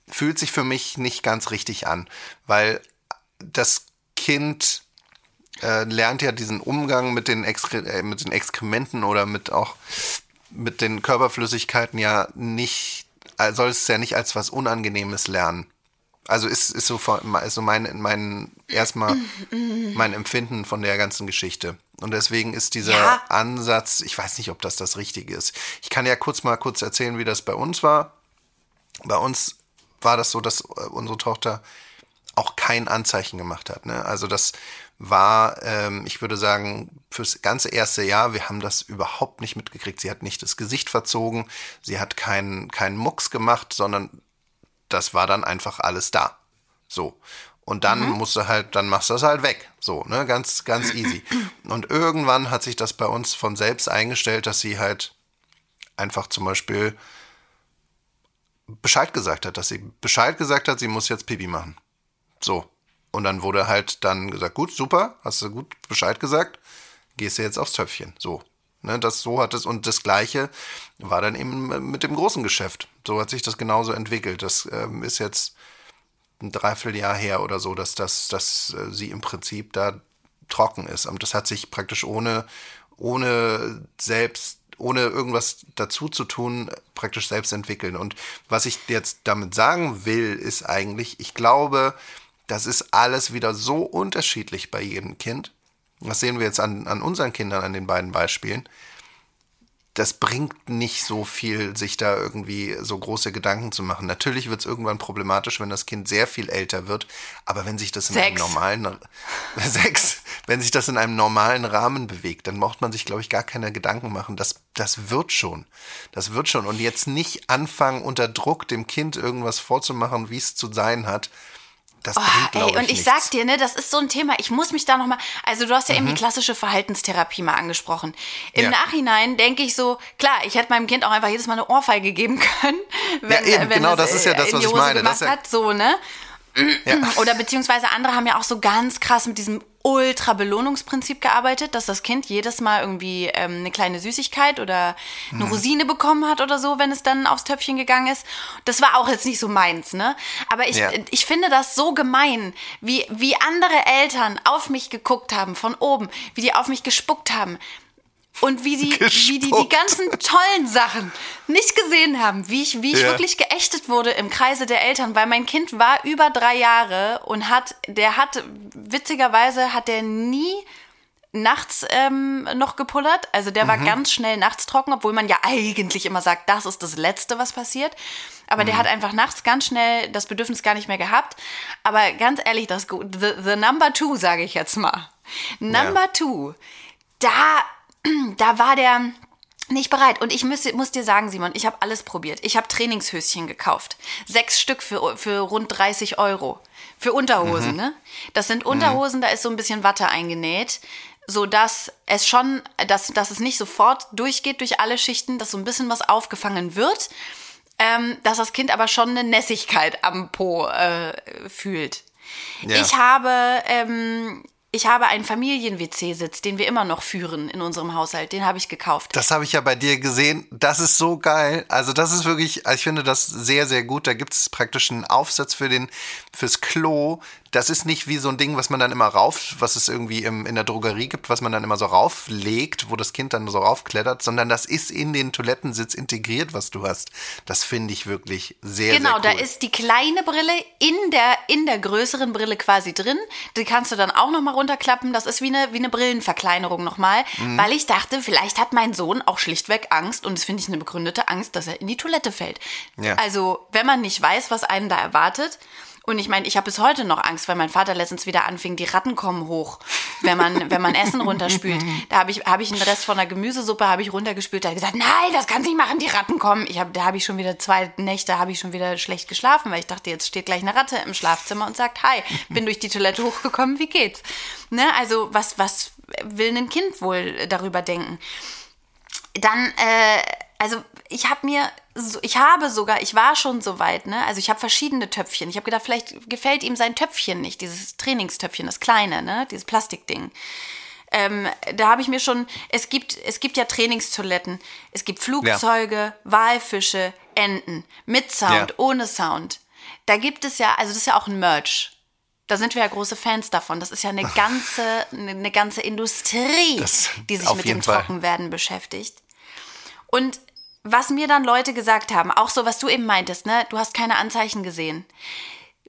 S2: fühlt sich für mich nicht ganz richtig an, weil das Kind äh, lernt ja diesen Umgang mit den, Exkre äh, mit den Exkrementen oder mit auch mit den Körperflüssigkeiten ja nicht, äh, soll es ja nicht als was Unangenehmes lernen. Also ist, ist so, ist so mein, mein, erstmal mein Empfinden von der ganzen Geschichte. Und deswegen ist dieser
S3: Ja.
S2: Ansatz, ich weiß nicht, ob das das Richtige ist. Ich kann ja kurz mal kurz erzählen, wie das bei uns war. Bei uns war das so, dass äh, unsere Tochter auch kein Anzeichen gemacht hat. Ne? Also das war, ähm, ich würde sagen, fürs ganze erste Jahr, wir haben das überhaupt nicht mitgekriegt. Sie hat nicht das Gesicht verzogen, sie hat keinen keinen Mucks gemacht, sondern das war dann einfach alles da. So. Und dann musst du halt, dann machst du das halt weg. So, ne, ganz, ganz easy. Und irgendwann hat sich das bei uns von selbst eingestellt, dass sie halt einfach zum Beispiel Bescheid gesagt hat, dass sie Bescheid gesagt hat, sie muss jetzt Pipi machen. So. Und dann wurde halt dann gesagt, gut, super, hast du gut Bescheid gesagt, gehst du jetzt aufs Töpfchen. So. Ne, das so hat es und das gleiche war dann eben mit dem großen Geschäft. So hat sich das genauso entwickelt. Das ähm, ist jetzt ein Dreivierteljahr her oder so, dass, das, dass äh, sie im Prinzip da trocken ist. Und das hat sich praktisch ohne, ohne selbst, ohne irgendwas dazu zu tun, praktisch selbst entwickeln. Und was ich jetzt damit sagen will, ist eigentlich, ich glaube, das ist alles wieder so unterschiedlich bei jedem Kind. Das sehen wir jetzt an, an unseren Kindern, an den beiden Beispielen das bringt nicht so viel, sich da irgendwie so große Gedanken zu machen. Natürlich wird es irgendwann problematisch, wenn das Kind sehr viel älter wird, aber wenn sich das in einem
S3: Sechs.
S2: normalen sechs, wenn sich das in einem normalen Rahmen bewegt, dann braucht man sich, glaube ich, gar keine Gedanken machen. Das, das wird schon. Das wird schon. Und jetzt nicht anfangen, unter Druck dem Kind irgendwas vorzumachen, wie es zu sein hat. Das bringt,
S3: Oh,
S2: glaube
S3: ey, und ich
S2: nichts.
S3: sag dir, ne, das ist so ein Thema, ich muss mich da nochmal, also du hast ja eben
S2: Mhm.
S3: die klassische Verhaltenstherapie mal angesprochen. Im
S2: Ja.
S3: Nachhinein denke ich so, klar, ich hätte meinem Kind auch einfach jedes Mal eine Ohrfeige geben können, wenn,
S2: eben,
S3: wenn
S2: genau,
S3: es,
S2: das ist ja
S3: äh,
S2: das, was ich meine. Das ja-
S3: hat, so, ne?
S2: Ja.
S3: Oder beziehungsweise andere haben ja auch so ganz krass mit diesem Ultra-Belohnungsprinzip gearbeitet, dass das Kind jedes Mal irgendwie ähm, eine kleine Süßigkeit oder
S2: Mhm.
S3: eine Rosine bekommen hat oder so, wenn es dann aufs Töpfchen gegangen ist. Das war auch jetzt nicht so meins, ne? Aber ich,
S2: Ja.
S3: ich finde das so gemein, wie, wie andere Eltern auf mich geguckt haben von oben, wie die auf mich gespuckt haben. Und wie, sie, wie die die ganzen tollen Sachen nicht gesehen haben, wie ich, wie ich
S2: Ja.
S3: wirklich geächtet wurde im Kreise der Eltern, weil mein Kind war über drei Jahre und hat, der hat, witzigerweise hat der nie nachts ähm, noch gepullert. Also der
S2: Mhm.
S3: war ganz schnell nachts trocken, obwohl man ja eigentlich immer sagt, das ist das Letzte, was passiert. Aber
S2: Mhm.
S3: der hat einfach nachts ganz schnell das Bedürfnis gar nicht mehr gehabt. Aber ganz ehrlich, das the, the number two, sage ich jetzt mal. Number two, da, da war der nicht bereit. Und ich muss, muss dir sagen, Simon, ich habe alles probiert. Ich habe Trainingshöschen gekauft. Sechs Stück für, für rund 30 Euro. Für Unterhosen, ne? Das sind Unterhosen, da ist so ein bisschen Watte eingenäht, so dass es schon, dass, dass es nicht sofort durchgeht durch alle Schichten, dass so ein bisschen was aufgefangen wird, ähm, dass das Kind aber schon eine Nässigkeit am Po äh, fühlt.
S2: Ja.
S3: Ich habe, ähm, ich habe einen Familien-WC-Sitz, den wir immer noch führen in unserem Haushalt. Den habe ich gekauft.
S2: Das habe ich ja bei dir gesehen. Das ist so geil. Also das ist wirklich, also ich finde das sehr, sehr gut. Da gibt es praktisch einen Aufsatz für den, fürs Klo. Das ist nicht wie so ein Ding, was man dann immer rauf, was es irgendwie im, in der Drogerie gibt, was man dann immer so rauflegt, wo das Kind dann so raufklettert, sondern das ist in den Toilettensitz integriert, was du hast. Das finde ich wirklich sehr,
S3: Genau,
S2: sehr cool.
S3: da ist die kleine Brille in der, in der größeren Brille quasi drin. Die kannst du dann auch nochmal runterklappen. Das ist wie eine, wie eine Brillenverkleinerung nochmal.
S2: Mhm.
S3: Weil ich dachte, vielleicht hat mein Sohn auch schlichtweg Angst, und das finde ich eine begründete Angst, dass er in die Toilette fällt.
S2: Ja.
S3: Also, wenn man nicht weiß, was einen da erwartet, und ich meine, ich habe bis heute noch Angst, weil mein Vater letztens wieder anfing, die Ratten kommen hoch, wenn man, wenn man Essen runterspült. Da habe ich, hab ich einen Rest von der Gemüsesuppe habe ich runtergespült. Da hat er gesagt, nein, das kannst nicht machen, die Ratten kommen. Ich hab, da habe ich schon wieder zwei Nächte habe ich schon wieder schlecht geschlafen, weil ich dachte, jetzt steht gleich eine Ratte im Schlafzimmer und sagt, hi, bin durch die Toilette hochgekommen, wie geht's? Ne? Also was, was will ein Kind wohl darüber denken? dann, äh, also ich habe mir, so, ich habe sogar, ich war schon so weit, ne? Also ich habe verschiedene Töpfchen. Ich habe gedacht, vielleicht gefällt ihm sein Töpfchen nicht, dieses Trainingstöpfchen, das kleine, ne? Dieses Plastikding. Ähm, da habe ich mir schon, es gibt, es gibt ja Trainingstoiletten, es gibt Flugzeuge, Walfische, Enten, mit Sound,
S2: Ja.
S3: ohne Sound. Da gibt es ja, also das ist ja auch ein Merch. Da sind wir ja große Fans davon. Das ist ja eine ganze, eine ganze Industrie,
S2: Das-
S3: die sich mit dem
S2: Fall.
S3: Trockenwerden beschäftigt. Und was mir dann Leute gesagt haben, auch so, was du eben meintest, ne, du hast keine Anzeichen gesehen.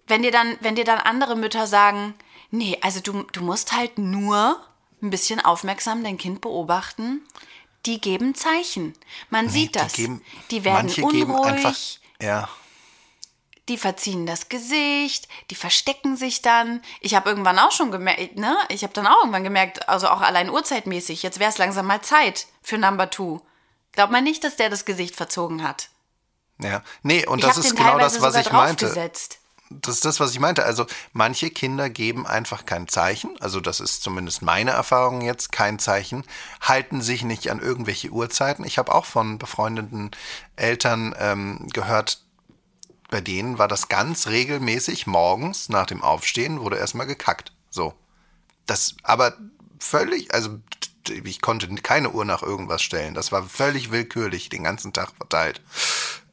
S3: Wenn dir dann, wenn dir dann andere Mütter sagen, nee, also du, du musst halt nur ein bisschen aufmerksam dein Kind beobachten, die geben Zeichen. Man sieht das.
S2: Die, geben,
S3: die werden
S2: manche
S3: unruhig.
S2: geben einfach, ja,
S3: Die verziehen das Gesicht, die verstecken sich dann. Ich habe irgendwann auch schon gemerkt, ne? Ich habe dann auch irgendwann gemerkt, also auch allein uhrzeitmäßig, jetzt wäre es langsam mal Zeit für Number Two. Glaubt man nicht, dass der das Gesicht verzogen hat.
S2: ja. Nee, und
S3: Ich
S2: das ist genau das, was ich meinte.
S3: draufgesetzt.
S2: Das ist das, was ich meinte. Also manche Kinder geben einfach kein Zeichen. Also das ist zumindest meine Erfahrung jetzt, kein Zeichen. Halten sich nicht an irgendwelche Uhrzeiten. Ich habe auch von befreundeten Eltern ähm, gehört, bei denen war das ganz regelmäßig morgens nach dem Aufstehen wurde erstmal gekackt. So. Das, aber völlig, also ich konnte keine Uhr nach irgendwas stellen. Das war völlig willkürlich den ganzen Tag verteilt.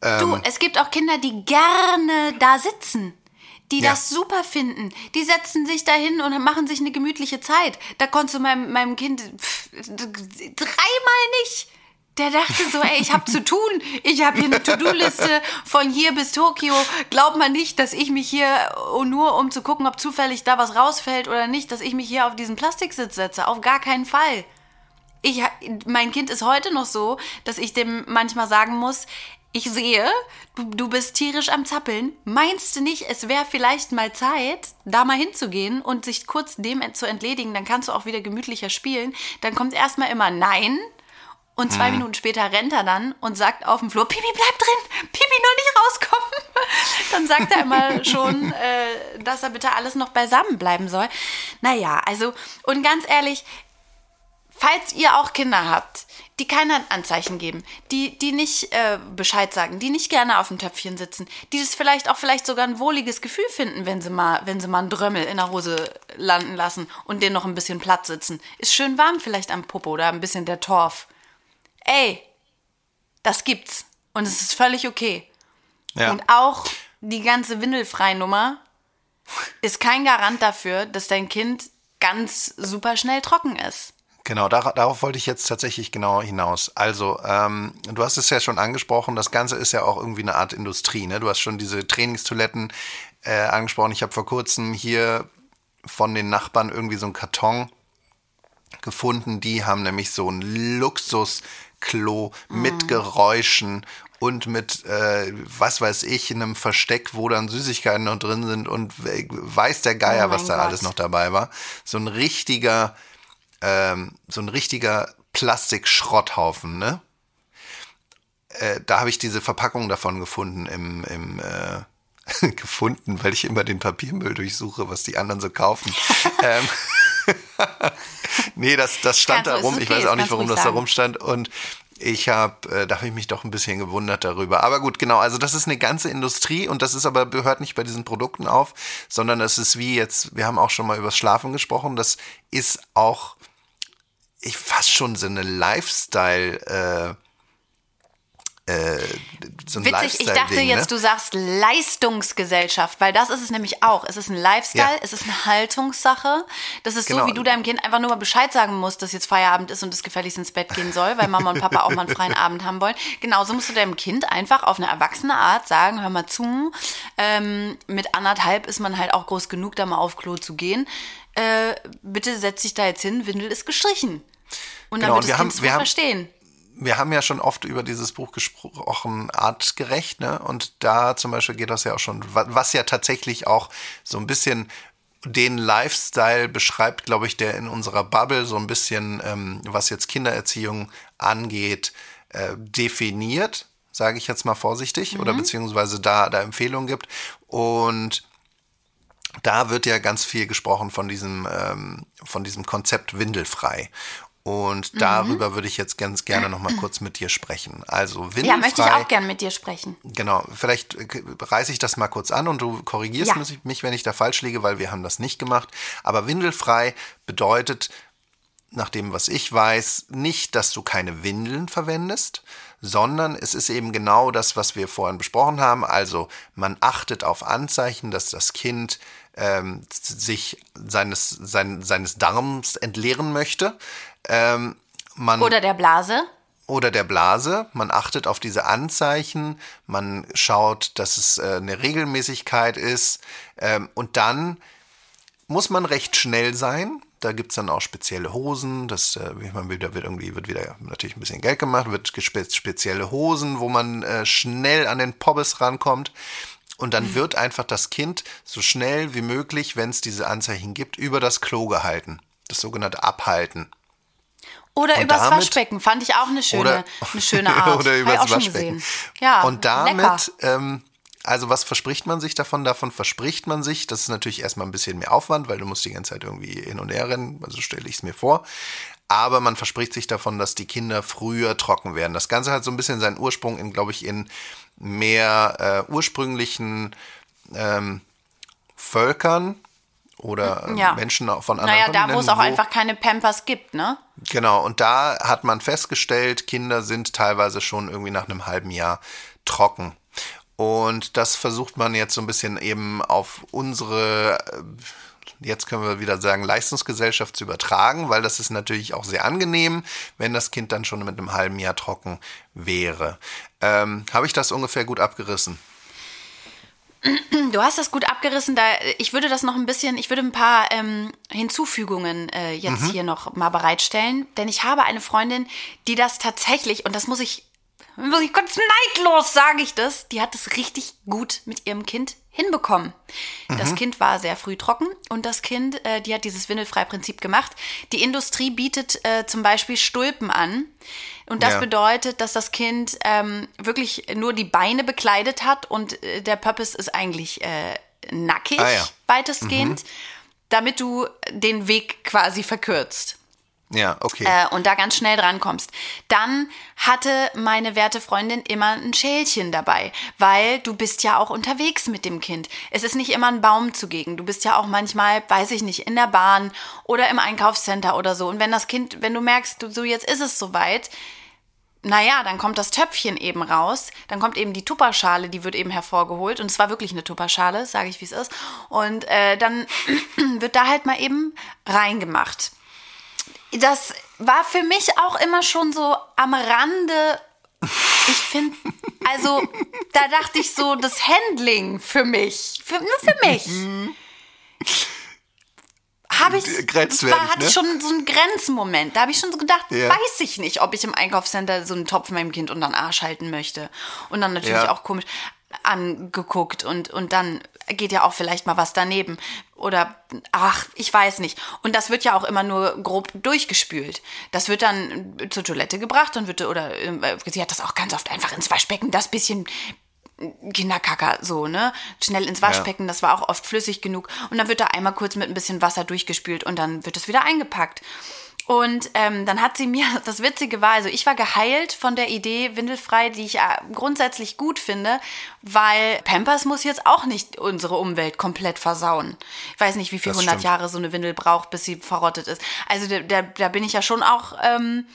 S3: Du, es gibt auch Kinder, die gerne da sitzen. Die
S2: Ja.
S3: das super finden. Die setzen sich dahin und machen sich eine gemütliche Zeit. Da konntest du meinem, meinem Kind pff, dreimal nicht. Der dachte so, ey, ich habe zu tun. Ich habe hier eine To-Do-Liste von hier bis Tokio. Glaubt man nicht, dass ich mich hier, oh, nur um zu gucken, ob zufällig da was rausfällt oder nicht, dass ich mich hier auf diesen Plastiksitz setze. Auf gar keinen Fall. Ich, mein Kind ist heute noch so, dass ich dem manchmal sagen muss, ich sehe, du, du bist tierisch am Zappeln. Meinst du nicht, es wäre vielleicht mal Zeit, da mal hinzugehen und sich kurz dem zu entledigen? Dann kannst du auch wieder gemütlicher spielen. Dann kommt erstmal immer Nein. Und zwei Minuten später rennt er dann und sagt auf dem Flur, Pipi, bleib drin, Pipi, nur nicht rauskommen. Dann sagt er immer schon, äh, dass er bitte alles noch beisammen bleiben soll. Naja, also, und ganz ehrlich, falls ihr auch Kinder habt, die keine Anzeichen geben, die, die nicht äh, Bescheid sagen, die nicht gerne auf dem Töpfchen sitzen, die das vielleicht auch vielleicht sogar ein wohliges Gefühl finden, wenn sie mal, wenn sie mal einen Drömmel in der Hose landen lassen und den noch ein bisschen platt sitzen. Ist schön warm vielleicht am Popo oder ein bisschen der Torf. Ey, das gibt's. Und es ist völlig okay.
S2: Ja.
S3: Und auch die ganze Windelfrei-Nummer ist kein Garant dafür, dass dein Kind ganz super schnell trocken ist.
S2: Genau, dar darauf wollte ich jetzt tatsächlich genau hinaus. Also, ähm, du hast es ja schon angesprochen, das Ganze ist ja auch irgendwie eine Art Industrie. Ne? Du hast schon diese Trainingstoiletten äh, angesprochen. Ich habe vor kurzem hier von den Nachbarn irgendwie so einen Karton gefunden. Die haben nämlich so ein Luxusklo mit Geräuschen und mit, äh, was weiß ich, einem Versteck, wo dann Süßigkeiten noch drin sind und we- weiß der Geier,
S3: Oh
S2: was da
S3: Gott.
S2: alles noch dabei war. So ein richtiger, ähm, so ein richtiger Plastikschrotthaufen, ne? Äh, da habe ich diese Verpackung davon gefunden im, im äh, gefunden, weil ich immer den Papiermüll durchsuche, was die anderen so kaufen. ähm, nee, das, das stand da rum.
S3: okay,
S2: ich weiß
S3: das
S2: auch nicht, warum das da
S3: sagen.
S2: rumstand. Und ich habe, äh, da habe ich mich doch ein bisschen gewundert darüber. Aber gut, genau. Also das ist eine ganze Industrie und das ist aber gehört nicht bei diesen Produkten auf, sondern es ist wie jetzt. Wir haben auch schon mal über das Schlafen gesprochen. Das ist auch ich fast schon so eine Lifestyle. Äh, äh, so ein
S3: Witzig, ich dachte
S2: Lifestyle-Ding,
S3: jetzt,
S2: ne?
S3: du sagst Leistungsgesellschaft, weil das ist es nämlich auch. Es ist ein Lifestyle,
S2: Ja.
S3: es ist eine Haltungssache. Das ist so,
S2: Genau.
S3: wie du deinem Kind einfach nur mal Bescheid sagen musst, dass jetzt Feierabend ist und es gefälligst ins Bett gehen soll, weil Mama und Papa auch mal einen freien Abend haben wollen. Genauso musst du deinem Kind einfach auf eine erwachsene Art sagen, hör mal zu, ähm, mit anderthalb ist man halt auch groß genug, da mal auf Klo zu gehen. Äh, bitte setz dich da jetzt hin, Windel ist gestrichen. Und dann
S2: Genau,
S3: wird
S2: und
S3: das
S2: wir haben- wir
S3: verstehen.
S2: wir haben ja schon oft über dieses Buch gesprochen, artgerecht, ne? Und da zum Beispiel geht das ja auch schon, wa- was ja tatsächlich auch so ein bisschen den Lifestyle beschreibt, glaube ich, der in unserer Bubble so ein bisschen, ähm, was jetzt Kindererziehung angeht, äh, definiert, sage ich jetzt mal vorsichtig, oder beziehungsweise da, da Empfehlungen gibt. Und da wird ja ganz viel gesprochen von diesem, ähm, von diesem Konzept windelfrei. Und darüber würde ich jetzt ganz gerne noch mal kurz mit dir sprechen. Also windelfrei.
S3: Ja, möchte ich auch gern mit dir sprechen.
S2: Genau, vielleicht äh, reiße ich das mal kurz an und du korrigierst
S3: Ja.
S2: mich- mich, wenn ich da falsch liege, weil wir haben das nicht gemacht. Aber windelfrei bedeutet nach dem, was ich weiß, nicht, dass du keine Windeln verwendest, sondern es ist eben genau das, was wir vorhin besprochen haben. Also man achtet auf Anzeichen, dass das Kind ähm, sich seines, sein, seines Darms entleeren möchte. Ähm, man,
S3: Oder der Blase.
S2: oder der Blase. Man achtet auf diese Anzeichen, man schaut, dass es äh, eine Regelmäßigkeit ist ähm, und dann muss man recht schnell sein. Da gibt es dann auch spezielle Hosen. Das äh, wie man wieder wird irgendwie wird wieder natürlich ein bisschen Geld gemacht, wird gespe spezielle Hosen, wo man äh, schnell an den Pobbes rankommt. Und dann wird einfach das Kind so schnell wie möglich, wenn es diese Anzeichen gibt, über das Klo gehalten. Das sogenannte Abhalten.
S3: Oder
S2: Und
S3: übers
S2: damit-
S3: Waschbecken. Fand ich auch eine schöne,
S2: Oder-
S3: eine schöne Art.
S2: oder übers Waschbecken.
S3: Ja,
S2: Und damit, ähm, also was verspricht man sich davon? Davon verspricht man sich, das ist natürlich erstmal ein bisschen mehr Aufwand, weil du musst die ganze Zeit irgendwie hin und her rennen, also stelle ich es mir vor. Aber man verspricht sich davon, dass die Kinder früher trocken werden. Das Ganze hat so ein bisschen seinen Ursprung in, glaube ich, in mehr äh, ursprünglichen ähm, Völkern oder äh,
S3: Ja.
S2: Menschen von anderen
S3: Naja, da wo es auch einfach keine Pampers gibt, ne?
S2: Genau, und da hat man festgestellt, Kinder sind teilweise schon irgendwie nach einem halben Jahr trocken. Und das versucht man jetzt so ein bisschen eben auf unsere, äh, jetzt können wir wieder sagen, Leistungsgesellschaft zu übertragen, weil das ist natürlich auch sehr angenehm, wenn das Kind dann schon mit einem halben Jahr trocken wäre. Ähm, Habe ich das ungefähr gut abgerissen?
S3: Du hast das gut abgerissen. Da, ich würde das noch ein bisschen, ich würde ein paar ähm, Hinzufügungen äh, jetzt
S2: Mhm.
S3: hier noch mal bereitstellen. Denn ich habe eine Freundin, die das tatsächlich, und das muss ich, muss ich ganz neidlos sage ich das, die hat es richtig gut mit ihrem Kind hinbekommen.
S2: Mhm.
S3: Das Kind war sehr früh trocken und das Kind, äh, die hat dieses Windelfrei-Prinzip gemacht. Die Industrie bietet äh, zum Beispiel Stulpen an. Und das
S2: Ja.
S3: bedeutet, dass das Kind ähm, wirklich nur die Beine bekleidet hat und äh, der Pöppis ist eigentlich äh, nackig,
S2: Ah, ja.
S3: weitestgehend, damit du den Weg quasi verkürzt
S2: Ja, okay.
S3: äh, und da ganz schnell drankommst. Dann hatte meine werte Freundin immer ein Schälchen dabei, weil du bist ja auch unterwegs mit dem Kind. Es ist nicht immer ein Baum zugegen. Du bist ja auch manchmal, weiß ich nicht, in der Bahn oder im Einkaufscenter oder so. Und wenn das Kind, wenn du merkst, du, so jetzt ist es soweit, naja, dann kommt das Töpfchen eben raus, dann kommt eben die Tupperschale, die wird eben hervorgeholt und es war wirklich eine Tupperschale, sage ich wie es ist. Und äh, dann wird da halt mal eben reingemacht das war für mich auch immer schon so am Rande. Ich finde, also da dachte ich so, das Handling für mich, für, nur für mich. Habe ich,
S2: Grenzwertig,
S3: war, hatte
S2: ne?
S3: ich schon so einen Grenzmoment. Da habe ich schon so gedacht,
S2: Ja.
S3: weiß ich nicht, ob ich im Einkaufscenter so einen Topf meinem Kind unter den Arsch halten möchte. Und dann natürlich
S2: Ja.
S3: auch komisch angeguckt und, und dann geht ja auch vielleicht mal was daneben. Oder, ach, ich weiß nicht. Und das wird ja auch immer nur grob durchgespült. Das wird dann zur Toilette gebracht und wird, oder äh, sie hat das auch ganz oft einfach ins Waschbecken, das bisschen Kinderkacker so, ne? Schnell ins Waschbecken, das war auch oft flüssig genug. Und dann wird da einmal kurz mit ein bisschen Wasser durchgespült und dann wird es wieder eingepackt. Und ähm, dann hat sie mir, das Witzige war, also ich war geheilt von der Idee Windelfrei, die ich äh, grundsätzlich gut finde, weil Pampers muss jetzt auch nicht unsere Umwelt komplett versauen. Ich weiß nicht, wie viel
S2: Das
S3: 100
S2: stimmt.
S3: Jahre so eine Windel braucht, bis sie verrottet ist. Also da, da, da bin ich ja schon auch, ähm,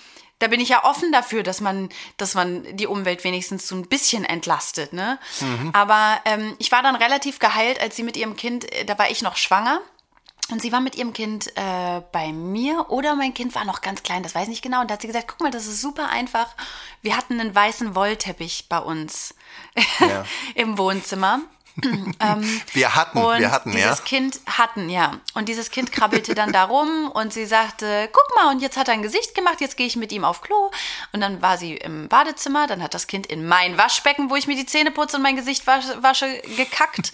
S3: da bin ich ja offen dafür, dass man, dass man die Umwelt wenigstens so ein bisschen entlastet, ne? Aber ähm, ich war dann relativ geheilt, als sie mit ihrem Kind, äh, da war ich noch schwanger. Und sie war mit ihrem Kind äh, bei mir oder mein Kind war noch ganz klein, das weiß ich nicht genau. Und da hat sie gesagt, guck mal, das ist super einfach. Wir hatten einen weißen Wollteppich bei uns
S2: Ja.
S3: im Wohnzimmer. ähm,
S2: Wir hatten, wir hatten, ja.
S3: dieses Kind hatten, ja. Und dieses Kind krabbelte dann da rum und sie sagte, guck mal, und jetzt hat er ein Gesicht gemacht, jetzt gehe ich mit ihm auf Klo. Und dann war sie im Badezimmer, dann hat das Kind in mein Waschbecken, wo ich mir die Zähne putze und mein Gesicht wasche, wasche gekackt.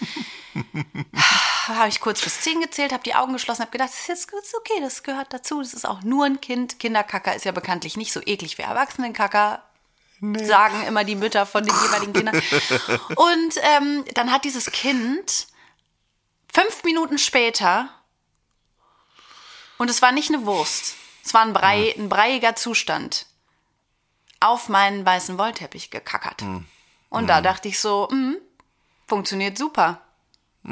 S3: habe ich kurz bis zehn gezählt, habe die Augen geschlossen, habe gedacht, das ist jetzt ist okay, das gehört dazu, das ist auch nur ein Kind. Kinderkacker ist ja bekanntlich nicht so eklig wie Erwachsenenkacker. Sagen immer die Mütter von den jeweiligen Kindern. Und ähm, dann hat dieses Kind fünf Minuten später, und es war nicht eine Wurst, es war ein, Brei, ein breiiger Zustand, auf meinen weißen Wollteppich gekackert. Und da dachte ich so, hm, funktioniert super.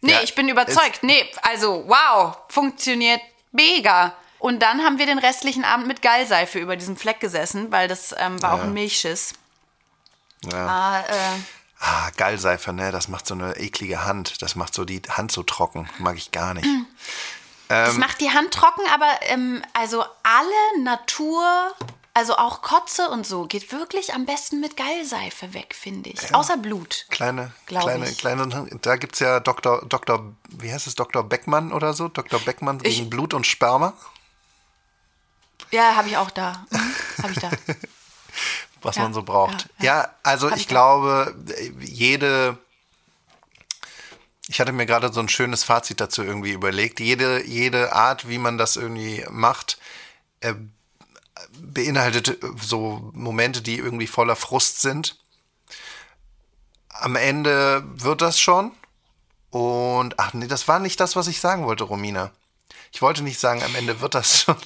S3: Nee,
S2: Ja,
S3: ich bin überzeugt. Nee, also wow, funktioniert Mega. Und dann haben wir den restlichen Abend mit Gallseife über diesem Fleck gesessen, weil das ähm, war auch
S2: Ja.
S3: ein Milchschiss.
S2: Ja.
S3: Ah, äh,
S2: Ah, Gallseife, ne? Das macht so eine eklige Hand. Das macht so die Hand so trocken. Mag ich gar nicht. Ähm.
S3: das macht die Hand trocken, aber ähm, also alle Natur, also auch Kotze und so, geht wirklich am besten mit Gallseife weg, finde ich. Außer Blut.
S2: Kleine, kleine,
S3: ich.
S2: kleine, da gibt's ja Dr. Dr. Wie heißt es, Dr. Beckmann oder so? Dr. Beckmann
S3: Ich-
S2: gegen Blut und Sperma,
S3: Ja, habe ich auch da. Habe ich da.
S2: was
S3: Ja,
S2: man so braucht.
S3: ja,
S2: Ja, also
S3: Hab
S2: ich
S3: ich
S2: glaube, jede, ich hatte mir gerade so ein schönes Fazit dazu irgendwie überlegt. Jede, jede Art, wie man das irgendwie macht, äh, beinhaltet so Momente, die irgendwie voller Frust sind. Am Ende wird das schon. Und, ach nee, das war nicht das, was ich sagen wollte, Romina. Ich wollte nicht sagen, am Ende wird das schon.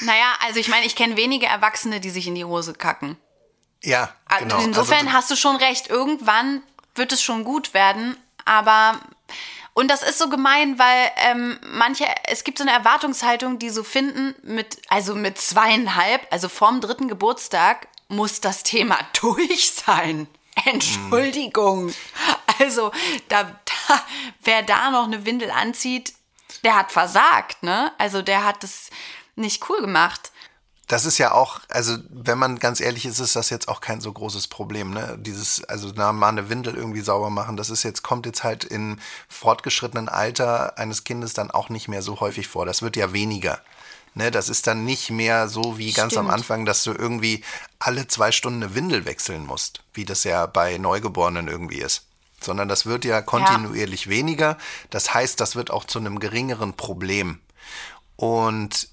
S3: Naja, also ich meine, ich kenne wenige Erwachsene, die sich in die Hose kacken.
S2: Ja,
S3: Also
S2: genau.
S3: Insofern
S2: also,
S3: hast du schon recht. Irgendwann wird es schon gut werden, aber und das ist so gemein, weil ähm, manche, es gibt so eine Erwartungshaltung, die so finden, mit, also mit zweieinhalb, also vorm dritten Geburtstag, muss das Thema durch sein. Entschuldigung. Also, da, da, wer da noch eine Windel anzieht, der hat versagt, ne? Also, der hat das nicht cool gemacht.
S2: Das ist ja auch, also wenn man ganz ehrlich ist, ist das jetzt auch kein so großes Problem, ne? Dieses, also na, mal eine Windel irgendwie sauber machen, das ist jetzt, kommt jetzt halt im fortgeschrittenen Alter eines Kindes dann auch nicht mehr so häufig vor. Das wird ja weniger. Ne, das ist dann nicht mehr so wie ganz am
S3: Stimmt.
S2: Anfang, dass du irgendwie alle zwei Stunden eine Windel wechseln musst, wie das ja bei Neugeborenen irgendwie ist. Sondern das wird ja kontinuierlich weniger. Das heißt, das wird auch zu einem geringeren Problem. Und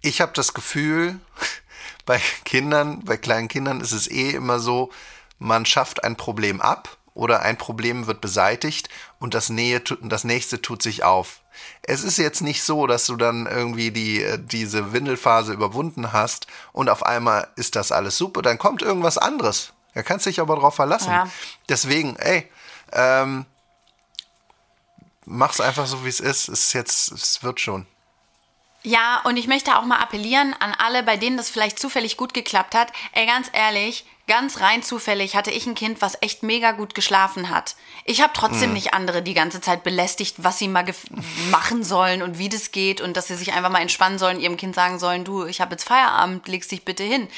S2: ich habe das Gefühl, bei Kindern, bei kleinen Kindern ist es eh immer so, man schafft ein Problem ab oder ein Problem wird beseitigt und das, Nähe, das nächste tut sich auf. Es ist jetzt nicht so, dass du dann irgendwie die, äh, diese Windelphase überwunden hast und auf einmal ist das alles super, dann kommt irgendwas anderes. Da kannst du dich aber drauf verlassen.
S3: Ja.
S2: Deswegen, ey, ähm, mach's einfach so, wie es ist. Es ist jetzt, es wird schon.
S3: Ja, und ich möchte auch mal appellieren an alle, bei denen das vielleicht zufällig gut geklappt hat. Ey, ganz ehrlich, ganz rein zufällig hatte ich ein Kind, was echt mega gut geschlafen hat. Ich habe trotzdem nicht andere die ganze Zeit belästigt, was sie mal machen sollen und wie das geht und dass sie sich einfach mal entspannen sollen, ihrem Kind sagen sollen, du, ich habe jetzt Feierabend, legst dich bitte hin.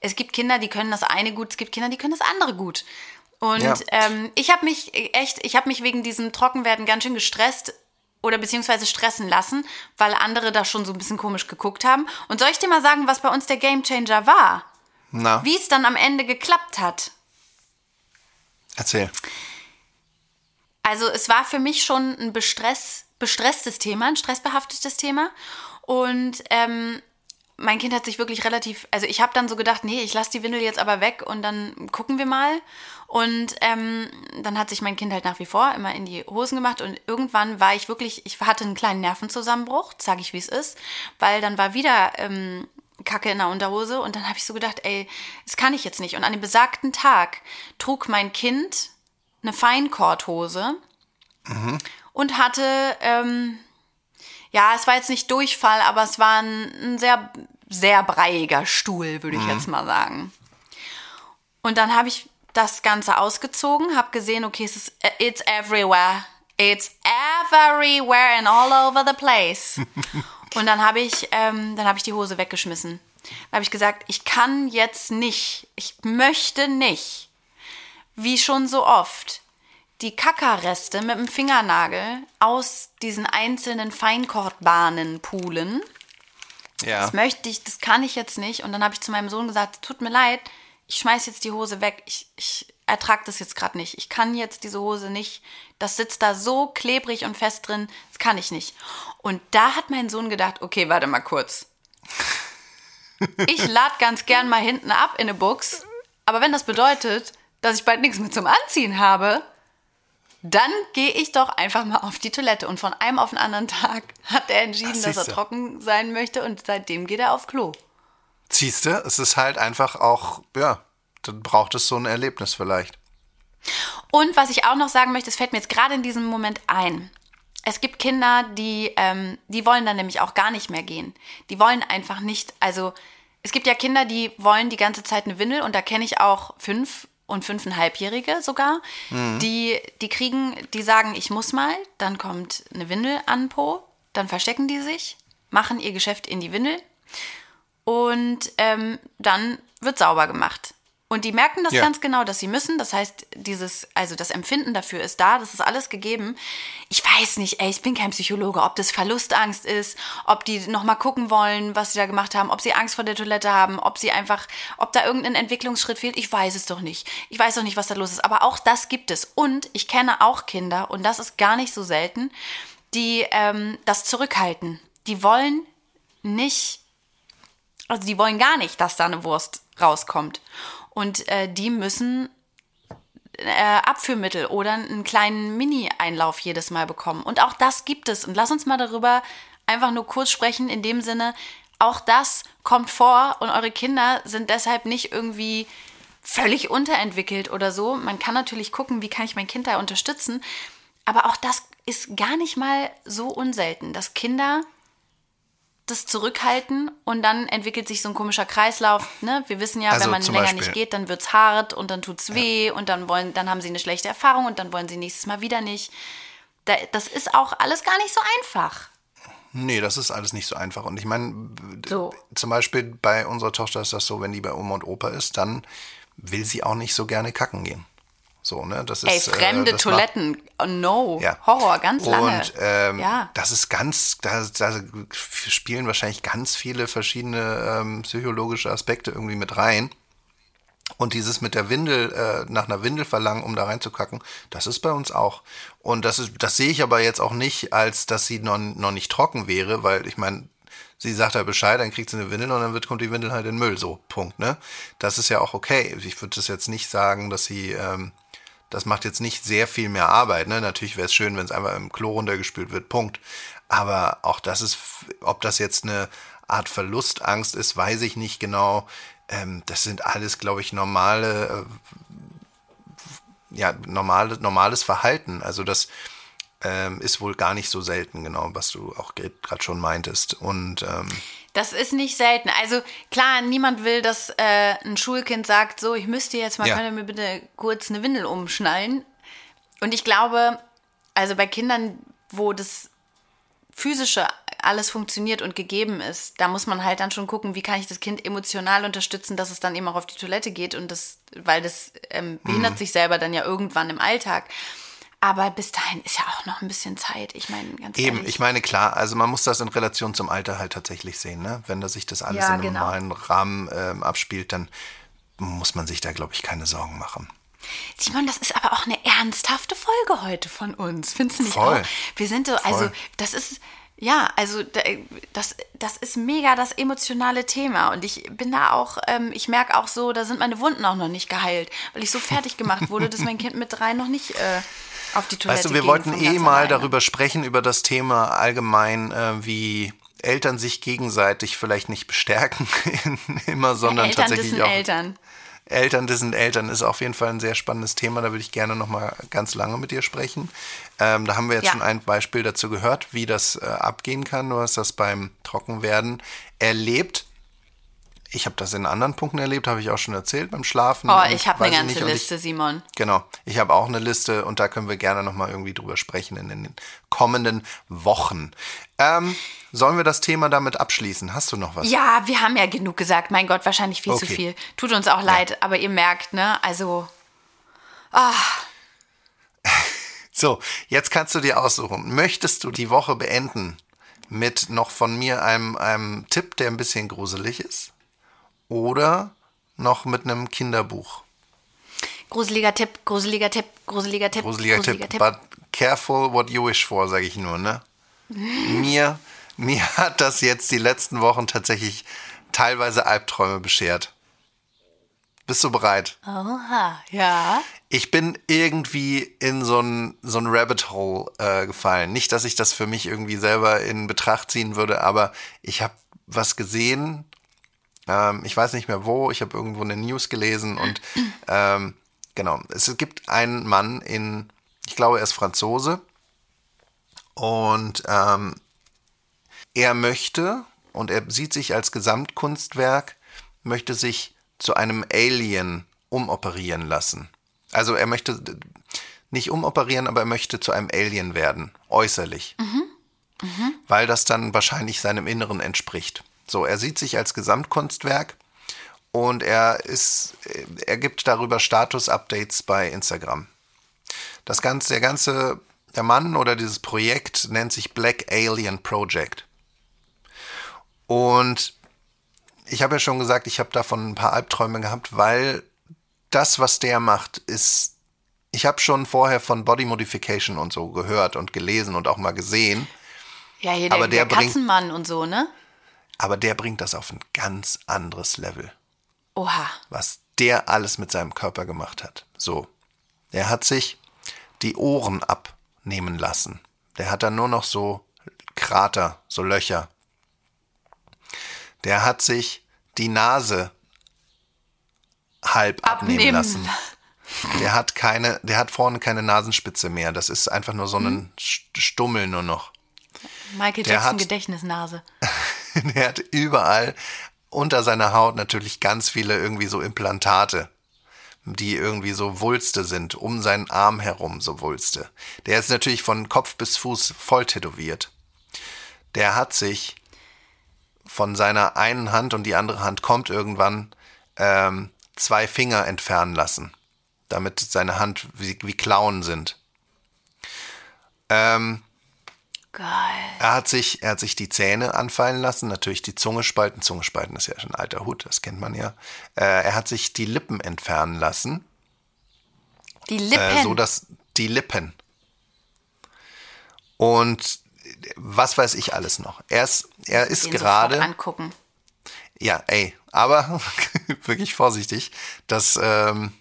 S3: Es gibt Kinder, die können das eine gut, es gibt Kinder, die können das andere gut. Und
S2: Ja.
S3: ähm, ich habe mich echt, ich habe mich wegen diesem Trockenwerden ganz schön gestresst oder beziehungsweise stressen lassen, weil andere da schon so ein bisschen komisch geguckt haben. Und soll ich dir mal sagen, was bei uns der Gamechanger war?
S2: Na,
S3: Wie es dann am Ende geklappt hat?
S2: erzähl.
S3: Also es war für mich schon ein bestress, bestresstes Thema, ein stressbehaftetes Thema. Und ähm, mein Kind hat sich wirklich relativ, also ich habe dann so gedacht, nee, ich lasse die Windel jetzt aber weg und dann gucken wir mal. Und ähm, dann hat sich mein Kind halt nach wie vor immer in die Hosen gemacht und irgendwann war ich wirklich, ich hatte einen kleinen Nervenzusammenbruch, sage ich wie es ist, weil dann war wieder ähm, Kacke in der Unterhose und dann habe ich so gedacht, ey, das kann ich jetzt nicht. Und an dem besagten Tag trug mein Kind eine Feinkorthose und hatte, ähm, ja, es war jetzt nicht Durchfall, aber es war ein, ein sehr, sehr breiiger Stuhl, würde ich jetzt mal sagen. Und dann habe ich das Ganze ausgezogen, habe gesehen, okay, es ist, it's everywhere. It's everywhere and all over the place. Und dann habe ich, ähm, dann habe ich die Hose weggeschmissen. Dann habe ich gesagt, ich kann jetzt nicht, ich möchte nicht, wie schon so oft, die Kackerreste mit dem Fingernagel aus diesen einzelnen Feinkordbahnen poolen.
S2: Ja.
S3: Das möchte ich, das kann ich jetzt nicht. Und dann habe ich zu meinem Sohn gesagt, tut mir leid, ich schmeiß jetzt die Hose weg. Ich, ich ertrage das jetzt gerade nicht. Ich kann jetzt diese Hose nicht. Das sitzt da so klebrig und fest drin. Das kann ich nicht. Und da hat mein Sohn gedacht, okay, warte mal kurz. Ich lad ganz gern mal hinten ab in eine Box. Aber wenn das bedeutet, dass ich bald nichts mehr zum Anziehen habe, dann gehe ich doch einfach mal auf die Toilette. Und von einem auf den anderen Tag hat er entschieden,
S2: Ach,
S3: dass er trocken sein möchte und seitdem geht er auf Klo.
S2: Siehst du, es ist halt einfach auch, ja, dann braucht es so ein Erlebnis vielleicht.
S3: Und was ich auch noch sagen möchte, es fällt mir jetzt gerade in diesem Moment ein. es gibt Kinder, die, ähm, die wollen dann nämlich auch gar nicht mehr gehen. Die wollen einfach nicht, also es gibt ja Kinder, die wollen die ganze Zeit eine Windel und da kenne ich auch fünf und fünfeinhalbjährige sogar, die, die kriegen, die sagen, ich muss mal, dann kommt eine Windel an Po, dann verstecken die sich, machen ihr Geschäft in die Windel und ähm, dann wird sauber gemacht. Und die merken das
S2: Ja.
S3: ganz genau, dass sie müssen. Das heißt, dieses, also das Empfinden dafür ist da, das ist alles gegeben. Ich weiß nicht, ey, ich bin kein Psychologe, ob das Verlustangst ist, ob die nochmal gucken wollen, was sie da gemacht haben, ob sie Angst vor der Toilette haben, ob sie einfach, ob da irgendein Entwicklungsschritt fehlt. Ich weiß es doch nicht. Ich weiß doch nicht, was da los ist. Aber auch das gibt es. Und ich kenne auch Kinder, und das ist gar nicht so selten, die ähm, das zurückhalten. Die wollen nicht also die wollen gar nicht, dass da eine Wurst rauskommt. Und äh, die müssen äh, Abführmittel oder einen kleinen Mini-Einlauf jedes Mal bekommen. Und auch das gibt es. Und lass uns mal darüber einfach nur kurz sprechen, in dem Sinne, auch das kommt vor und eure Kinder sind deshalb nicht irgendwie völlig unterentwickelt oder so. Man kann natürlich gucken, wie kann ich mein Kind da unterstützen. Aber auch das ist gar nicht mal so unselten, dass Kinder das zurückhalten und dann entwickelt sich so ein komischer Kreislauf. Ne? Wir wissen ja,
S2: Also
S3: wenn man länger
S2: Beispiel-
S3: nicht geht, dann wird's hart und dann tut's weh und dann wollen, dann haben sie eine schlechte Erfahrung und dann wollen sie nächstes Mal wieder nicht. Da, das ist auch alles gar nicht so einfach.
S2: Nee, das ist alles nicht so einfach. Und ich meine,
S3: So.
S2: zum Beispiel bei unserer Tochter ist das so, wenn die bei Oma und Opa ist, dann will sie auch nicht so gerne kacken gehen. So, ne? Das
S3: Ey,
S2: ist, äh,
S3: fremde
S2: das macht-
S3: Toiletten, oh no,
S2: Ja.
S3: Horror, ganz lange.
S2: Und ähm,
S3: ja.
S2: das ist ganz, da, da spielen wahrscheinlich ganz viele verschiedene ähm, psychologische Aspekte irgendwie mit rein. Und dieses mit der Windel, äh, nach einer Windel verlangen, um da reinzukacken, das ist bei uns auch. Und das ist, das sehe ich aber jetzt auch nicht, als dass sie noch, noch nicht trocken wäre, weil ich meine, sie sagt ja Bescheid, dann kriegt sie eine Windel und dann wird, kommt die Windel halt in den Müll, so, Punkt, ne? Das ist ja auch okay. Ich würde das jetzt nicht sagen, dass sie, ähm, das macht jetzt nicht sehr viel mehr Arbeit, ne? Natürlich wäre es schön, wenn es einfach im Klo runtergespült wird, Punkt. Aber auch das ist, ob das jetzt eine Art Verlustangst ist, weiß ich nicht genau. Ähm, das sind alles, glaube ich, normale, äh, ja, normale, normales Verhalten. Also das ähm, ist wohl gar nicht so selten, genau, was du auch gerade schon meintest. Und ähm,
S3: Das ist nicht selten. Also klar, niemand will, dass äh, ein Schulkind sagt, so, ich müsste jetzt mal,
S2: Ja.
S3: könnt ihr mir bitte kurz eine Windel umschnallen. Und ich glaube, also bei Kindern, wo das physische alles funktioniert und gegeben ist, da muss man halt dann schon gucken, wie kann ich das Kind emotional unterstützen, dass es dann eben auch auf die Toilette geht und das, weil das ähm, behindert sich selber dann ja irgendwann im Alltag. Aber bis dahin ist ja auch noch ein bisschen Zeit. Ich meine, ganz
S2: Eben,
S3: ehrlich.
S2: ich meine, klar, also man muss das in Relation zum Alter halt tatsächlich sehen, ne? Wenn da sich das alles
S3: Ja,
S2: in einem
S3: genau.
S2: normalen Rahmen ähm, abspielt, dann muss man sich da, glaube ich, keine Sorgen machen.
S3: Simon, das ist aber auch eine ernsthafte Folge heute von uns. Findest du nicht
S2: Voll.
S3: auch? Wir sind so, also
S2: Voll.
S3: das ist, ja, also da- das, das ist mega das emotionale Thema. Und ich bin da auch, ähm, ich merke auch so, da sind meine Wunden auch noch nicht geheilt, weil ich so fertig gemacht wurde, dass mein Kind mit drei noch nicht äh, auf die Toilette
S2: Weißt du, wir wollten eh mal
S3: alleine.
S2: darüber sprechen, über das Thema allgemein, äh, wie Eltern sich gegenseitig vielleicht nicht bestärken immer, sondern
S3: Eltern
S2: tatsächlich auch
S3: Eltern.
S2: Eltern dissen Eltern ist auf jeden Fall ein sehr spannendes Thema. Da würde ich gerne noch mal ganz lange mit dir sprechen. Ähm, da haben wir jetzt
S3: Ja.
S2: schon ein Beispiel dazu gehört, wie das äh, abgehen kann. Du hast das beim Trockenwerden erlebt. Ich habe das in anderen Punkten erlebt, habe ich auch schon erzählt beim Schlafen.
S3: Oh, ich habe eine ganze
S2: nicht, und ich-
S3: Liste, Simon.
S2: Genau, ich habe auch eine Liste und da können wir gerne nochmal irgendwie drüber sprechen in den kommenden Wochen. Ähm, sollen wir das Thema damit abschließen? Hast du noch was?
S3: Ja, wir haben ja genug gesagt. Mein Gott, wahrscheinlich viel zu
S2: Okay.
S3: viel. Tut uns auch leid, aber ihr merkt, ne? Also,
S2: So, jetzt kannst du dir aussuchen. Möchtest du die Woche beenden mit noch von mir einem, einem Tipp, der ein bisschen gruselig ist? Oder noch mit einem Kinderbuch?
S3: gruseliger Tipp, gruseliger Tipp, gruseliger Tipp,
S2: Gruseliger Tipp. But careful what you wish for, sage ich nur, ne? mir, mir hat das jetzt die letzten Wochen tatsächlich teilweise Albträume beschert. Bist du bereit?
S3: Oha, ja.
S2: Ich bin irgendwie in so ein, so ein Rabbit Hole äh, gefallen. Nicht, dass ich das für mich irgendwie selber in Betracht ziehen würde, aber ich habe was gesehen. Ähm, ich weiß nicht mehr wo. Ich habe irgendwo eine News gelesen und ähm, genau. Es gibt einen Mann in, ich glaube, er ist Franzose Und ähm, er möchte, und er sieht sich als Gesamtkunstwerk, möchte sich zu einem Alien umoperieren lassen. Also er möchte nicht umoperieren, aber er möchte zu einem Alien werden, äußerlich. Weil das dann wahrscheinlich seinem Inneren entspricht. So, er sieht sich als Gesamtkunstwerk und er ist, er gibt darüber Status-Updates bei Instagram. Das ganze, der ganze, der Mann oder dieses Projekt nennt sich Black Alien Project. Und ich habe ja schon gesagt, ich habe davon ein paar Albträume gehabt, weil das, was der macht, ist. Ich habe schon vorher von Body Modification und so gehört und gelesen und auch mal gesehen.
S3: Ja, hier der,
S2: Aber der
S3: der
S2: bringt-
S3: Katzenmann und so, ne?
S2: Aber der bringt das auf ein ganz anderes Level,
S3: Oha.
S2: was der alles mit seinem Körper gemacht hat. So. Er hat sich die Ohren abnehmen lassen. Der hat dann nur noch so Krater, so Löcher. Der hat sich die Nase halb abnehmen,
S3: Abnehmen
S2: lassen. Der hat keine, der hat vorne keine Nasenspitze mehr. Das ist einfach nur so ein St- Stummel nur noch.
S3: Michael
S2: Der
S3: Jackson
S2: hat-
S3: Gedächtnisnase.
S2: Der hat überall unter seiner Haut natürlich ganz viele irgendwie so Implantate, die irgendwie so Wulste sind, um seinen Arm herum so Wulste. Der ist natürlich von Kopf bis Fuß voll tätowiert. Der hat sich von seiner einen Hand und die andere Hand kommt irgendwann ähm, zwei Finger entfernen lassen, damit seine Hand wie, wie Klauen sind. Ähm,
S3: Geil.
S2: er hat sich, er hat sich die Zähne anfallen lassen, natürlich die Zunge spalten. Zunge spalten ist ja schon ein alter Hut, das kennt man ja. Äh, er hat sich die Lippen entfernen lassen,
S3: Die Lippen.
S2: äh, so dass die Lippen. Und was weiß ich alles noch. Er ist, er ist
S3: Den
S2: gerade.
S3: angucken.
S2: Ja, ey, aber wirklich vorsichtig. Das, ähm,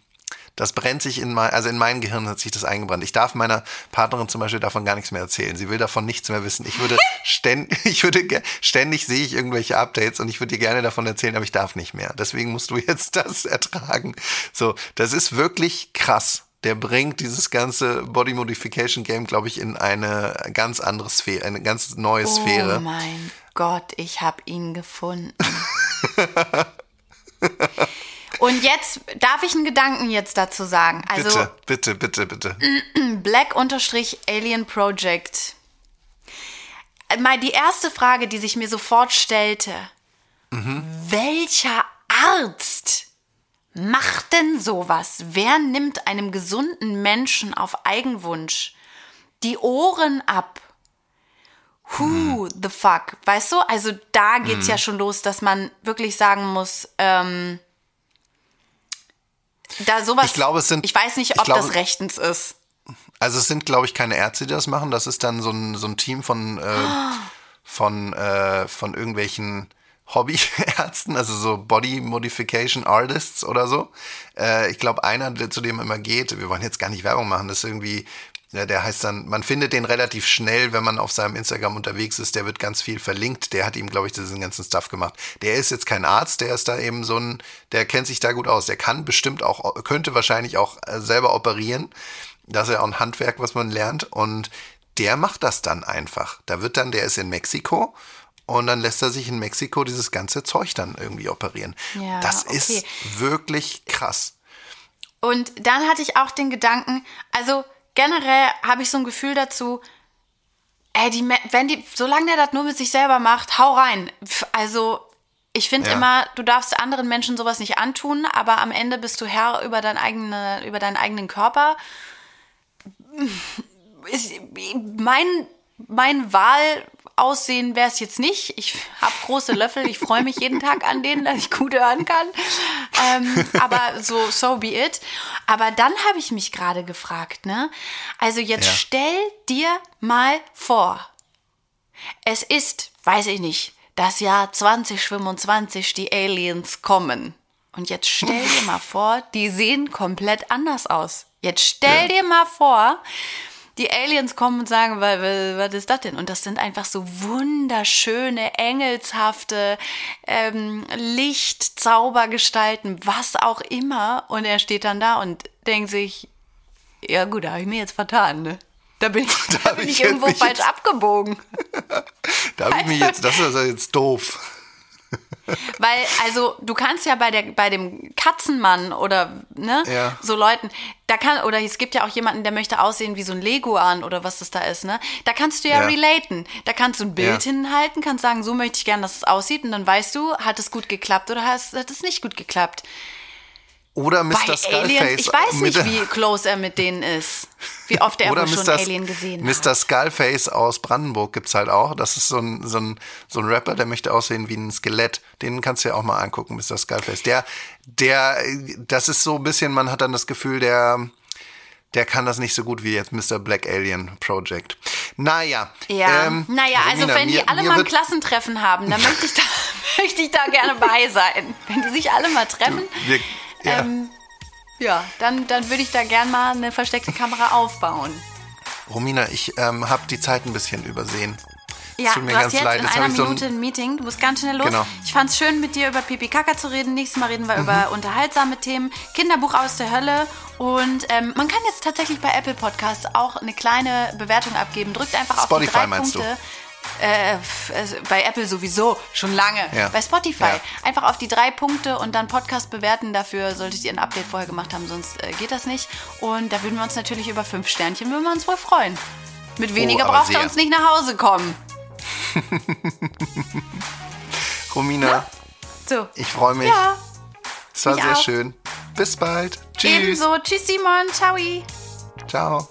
S2: das brennt sich in mein, also in mein Gehirn hat sich das eingebrannt. Ich darf meiner Partnerin zum Beispiel davon gar nichts mehr erzählen. Sie will davon nichts mehr wissen. Ich würde ständig, ich würde ständig sehe ich irgendwelche Updates und ich würde dir gerne davon erzählen, aber ich darf nicht mehr. Deswegen musst du jetzt das ertragen. So, das ist wirklich krass. Der bringt dieses ganze Body Modification Game, glaube ich, in eine ganz andere Sphäre, eine ganz neue
S3: Oh
S2: Sphäre.
S3: mein Gott, ich habe ihn gefunden. Und jetzt darf ich einen Gedanken jetzt dazu sagen. Also
S2: bitte, bitte, bitte, bitte.
S3: Black-Alien Project. Mal die erste Frage, die sich mir sofort stellte. Welcher Arzt macht denn sowas? Wer nimmt einem gesunden Menschen auf Eigenwunsch die Ohren ab? Who the fuck? Weißt du? Also da geht's ja schon los, dass man wirklich sagen muss, ähm, da sowas.
S2: Ich glaube, es sind-
S3: Ich weiß nicht,
S2: ich
S3: ob
S2: glaube-
S3: das rechtens ist.
S2: Also es sind, glaube ich, keine Ärzte, die das machen. Das ist dann so ein, so ein Team von, äh, von, äh, von irgendwelchen Hobbyärzten, also so Body Modification Artists oder so. Äh, ich glaube, einer, der zu dem immer geht, wir wollen jetzt gar nicht Werbung machen, das ist irgendwie, ja, der heißt dann, man findet den relativ schnell, wenn man auf seinem Instagram unterwegs ist, der wird ganz viel verlinkt, der hat ihm, glaube ich, diesen ganzen Stuff gemacht. Der ist jetzt kein Arzt, der ist da eben so ein, der kennt sich da gut aus, der kann bestimmt auch, könnte wahrscheinlich auch äh, selber operieren. Das ist ja auch ein Handwerk, was man lernt. Und der macht das dann einfach. Da wird dann, der ist in Mexiko und dann lässt er sich in Mexiko dieses ganze Zeug dann irgendwie operieren.
S3: Ja,
S2: das
S3: okay.
S2: ist wirklich krass.
S3: Und dann hatte ich auch den Gedanken, also generell habe ich so ein Gefühl dazu, ey, die, wenn die, solange der das nur mit sich selber macht, hau rein. Also, ich finde
S2: Ja.
S3: immer, du darfst anderen Menschen sowas nicht antun, aber am Ende bist du Herr über, dein eigene, über deinen eigenen Körper. Ist, mein, mein Wahlaussehen wäre es jetzt nicht. Ich habe große Löffel, ich freue mich jeden Tag an denen, dass ich gut hören kann. Ähm, aber so, so be it. Aber dann habe ich mich gerade gefragt, ne? Also jetzt
S2: Ja.
S3: stell dir mal vor, es ist, weiß ich nicht, das Jahr 2025, die Aliens kommen. Und jetzt stell dir mal vor, die sehen komplett anders aus. Jetzt stell dir mal vor, die Aliens kommen und sagen, wa- wa- was ist das denn? Und das sind einfach so wunderschöne, engelshafte ähm, Lichtzaubergestalten, was auch immer. Und er steht dann da und denkt sich, ja gut, da habe ich mir jetzt vertan, ne? Da bin ich, da
S2: Da
S3: bin
S2: ich
S3: ich irgendwo falsch abgebogen.
S2: Da habe ich mich jetzt, das ist also jetzt doof.
S3: Weil, also, du kannst ja bei, der, bei dem Katzenmann oder ne,
S2: Ja.
S3: so Leuten, da kann, oder es gibt ja auch jemanden, der möchte aussehen wie so ein Leguan oder was das da ist, ne? Da kannst du ja,
S2: Ja.
S3: relaten. Da kannst du ein Bild
S2: Ja.
S3: hinhalten, kannst sagen, so möchte ich gerne, dass es aussieht und dann weißt du, hat es gut geklappt oder hat es, hat es nicht gut geklappt.
S2: Oder
S3: Bei
S2: Mr. Skullface.
S3: Aliens, ich weiß nicht, wie close er mit denen ist. Wie oft er wohl schon
S2: Mr.
S3: Alien gesehen hat.
S2: Mr. Skullface aus Brandenburg gibt's halt auch. Das ist so ein, so, ein, so ein Rapper, der möchte aussehen wie ein Skelett. Den kannst du ja auch mal angucken, Mr. Skullface. Der, der, das ist so ein bisschen, man hat dann das Gefühl, der, der kann das nicht so gut wie jetzt Mr. Black Alien Project. Naja.
S3: Ja,
S2: ähm,
S3: naja, also
S2: Romina,
S3: wenn die
S2: mir-
S3: alle
S2: mir
S3: mal ein Klassentreffen haben, dann möchte ich da, möchte ich da gerne bei sein. Wenn die sich alle mal treffen,
S2: wir, ja.
S3: ähm, ja, dann, dann würde ich da gern mal eine versteckte Kamera aufbauen.
S2: Romina, ich ähm, habe die Zeit ein bisschen übersehen.
S3: Ja,
S2: tut mir
S3: du hast
S2: ganz
S3: jetzt
S2: leid.
S3: in
S2: Jetzt
S3: einer
S2: ich so
S3: Minute
S2: ein,
S3: ein Meeting. Du musst ganz schnell los.
S2: Genau.
S3: Ich fand es schön, mit dir über Pipi Kaka zu reden. Nächstes Mal reden wir
S2: Mhm.
S3: über unterhaltsame Themen, Kinderbuch aus der Hölle. Und ähm, man kann jetzt tatsächlich bei Apple Podcasts auch eine kleine Bewertung abgeben. Drückt einfach auf die
S2: Spotify
S3: drei
S2: meinst du?
S3: Äh, bei Apple sowieso schon lange.
S2: Ja.
S3: Bei Spotify
S2: Ja.
S3: einfach auf die drei Punkte und dann Podcast bewerten. Dafür solltet ihr ein Update vorher gemacht haben, sonst äh, geht das nicht. Und da würden wir uns natürlich über fünf Sternchen würden wir uns wohl freuen. Mit weniger
S2: Oh,
S3: braucht er
S2: sehr.
S3: uns nicht nach Hause kommen.
S2: Romina,
S3: So.
S2: ich freue mich.
S3: Ja,
S2: es war
S3: mich
S2: sehr
S3: auch.
S2: schön. Bis bald. Tschüss.
S3: ebenso. Tschüss, Simon. Ciao.
S2: Ciao.